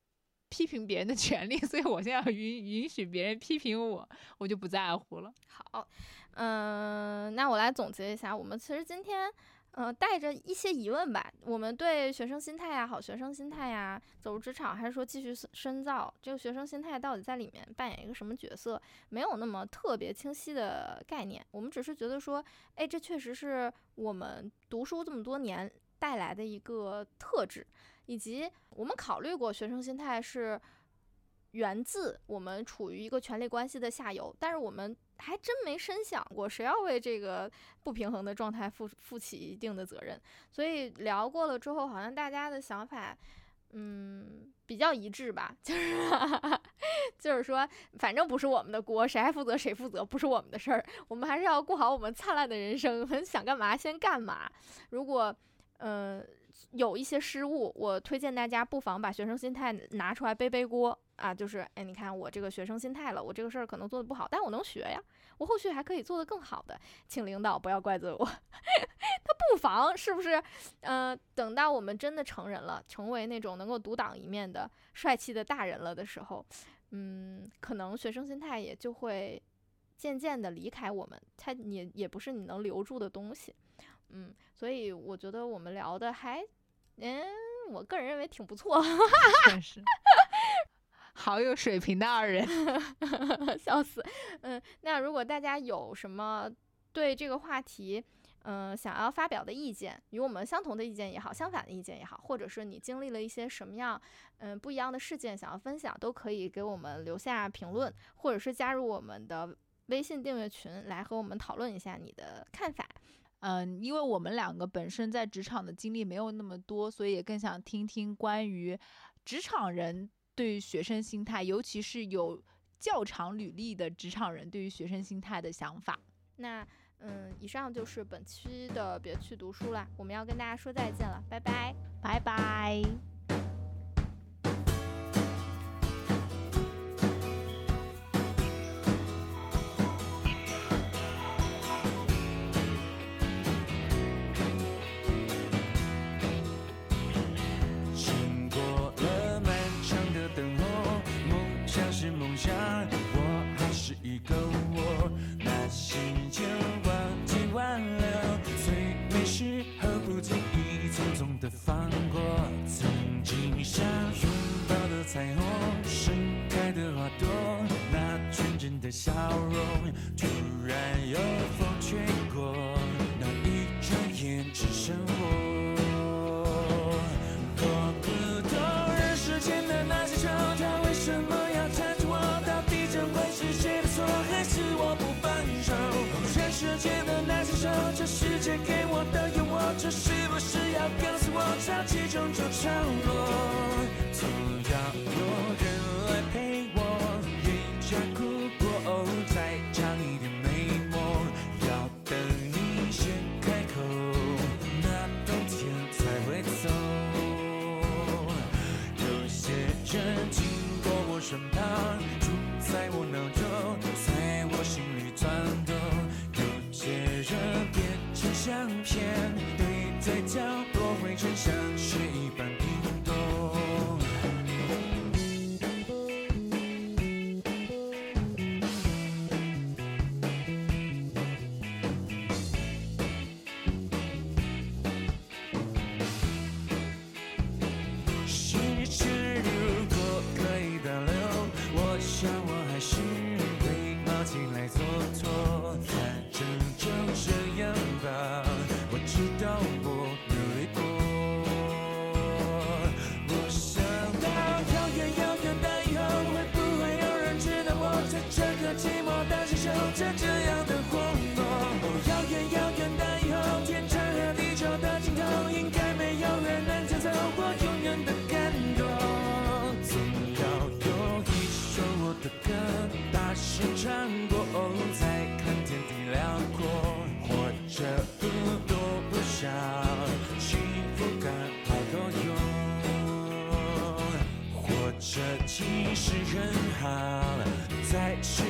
批评别人的权利，(laughs) 所以我现在允允许别人批评我，我就不在乎了。好，嗯、那我来总结一下，我们其实今天。呃，带着一些疑问吧，我们对学生心态呀、好学生心态呀、走入职场，还是说继续深深造，这个学生心态到底在里面扮演一个什么角色，没有那么特别清晰的概念。我们只是觉得说，哎，这确实是我们读书这么多年带来的一个特质，以及我们考虑过学生心态是源自我们处于一个权力关系的下游，但是我们还真没深想过谁要为这个不平衡的状态负负起一定的责任。所以聊过了之后，好像大家的想法，嗯，比较一致吧，(laughs) 就是就是说，反正不是我们的锅，谁爱负责谁负责，不是我们的事儿。我们还是要过好我们灿烂的人生，我们想干嘛先干嘛。如果、呃有一些失误，我推荐大家不妨把学生心态拿出来背背锅啊，就是哎，你看我这个学生心态了，我这个事儿可能做的不好，但我能学呀，我后续还可以做得更好的，请领导不要怪罪我。(laughs) 他不妨是不是？呃，等到我们真的成人了，成为那种能够独当一面的帅气的大人了的时候，嗯，可能学生心态也就会渐渐的离开我们，它也也不是你能留住的东西。嗯，所以我觉得我们聊的还，嗯，我个人认为挺不错，(laughs) 确实，好有水平的二人。(laughs) 笑死。嗯，那如果大家有什么对这个话题，嗯、想要发表的意见，与我们相同的意见也好，相反的意见也好，或者是你经历了一些什么样，嗯、不一样的事件想要分享，都可以给我们留下评论，或者是加入我们的微信订阅群来和我们讨论一下你的看法。嗯，因为我们两个本身在职场的经历没有那么多，所以也更想听听关于职场人对于学生心态，尤其是有较长履历的职场人对于学生心态的想法。那嗯，以上就是本期的别去读书啦，我们要跟大家说再见了，拜拜。拜拜。经想拥抱的彩虹，盛开的花朵，那纯真的笑容，突然有风吹过，那一转眼只剩我。我不懂人世间的那些愁，他为什么要缠着我？到底这会是谁的错，还是我不放手？人世间的那些愁，这世界给我的，是不是要告诉我，潮起终究潮落？总要有人来陪我，一家哭过，再尝一点美梦，要等你先开口，那冬天才会走。有些人经过我身旁，住在我脑中，在我心里转动。有些人变成相片，嘴角落灰尘像这其实很好再去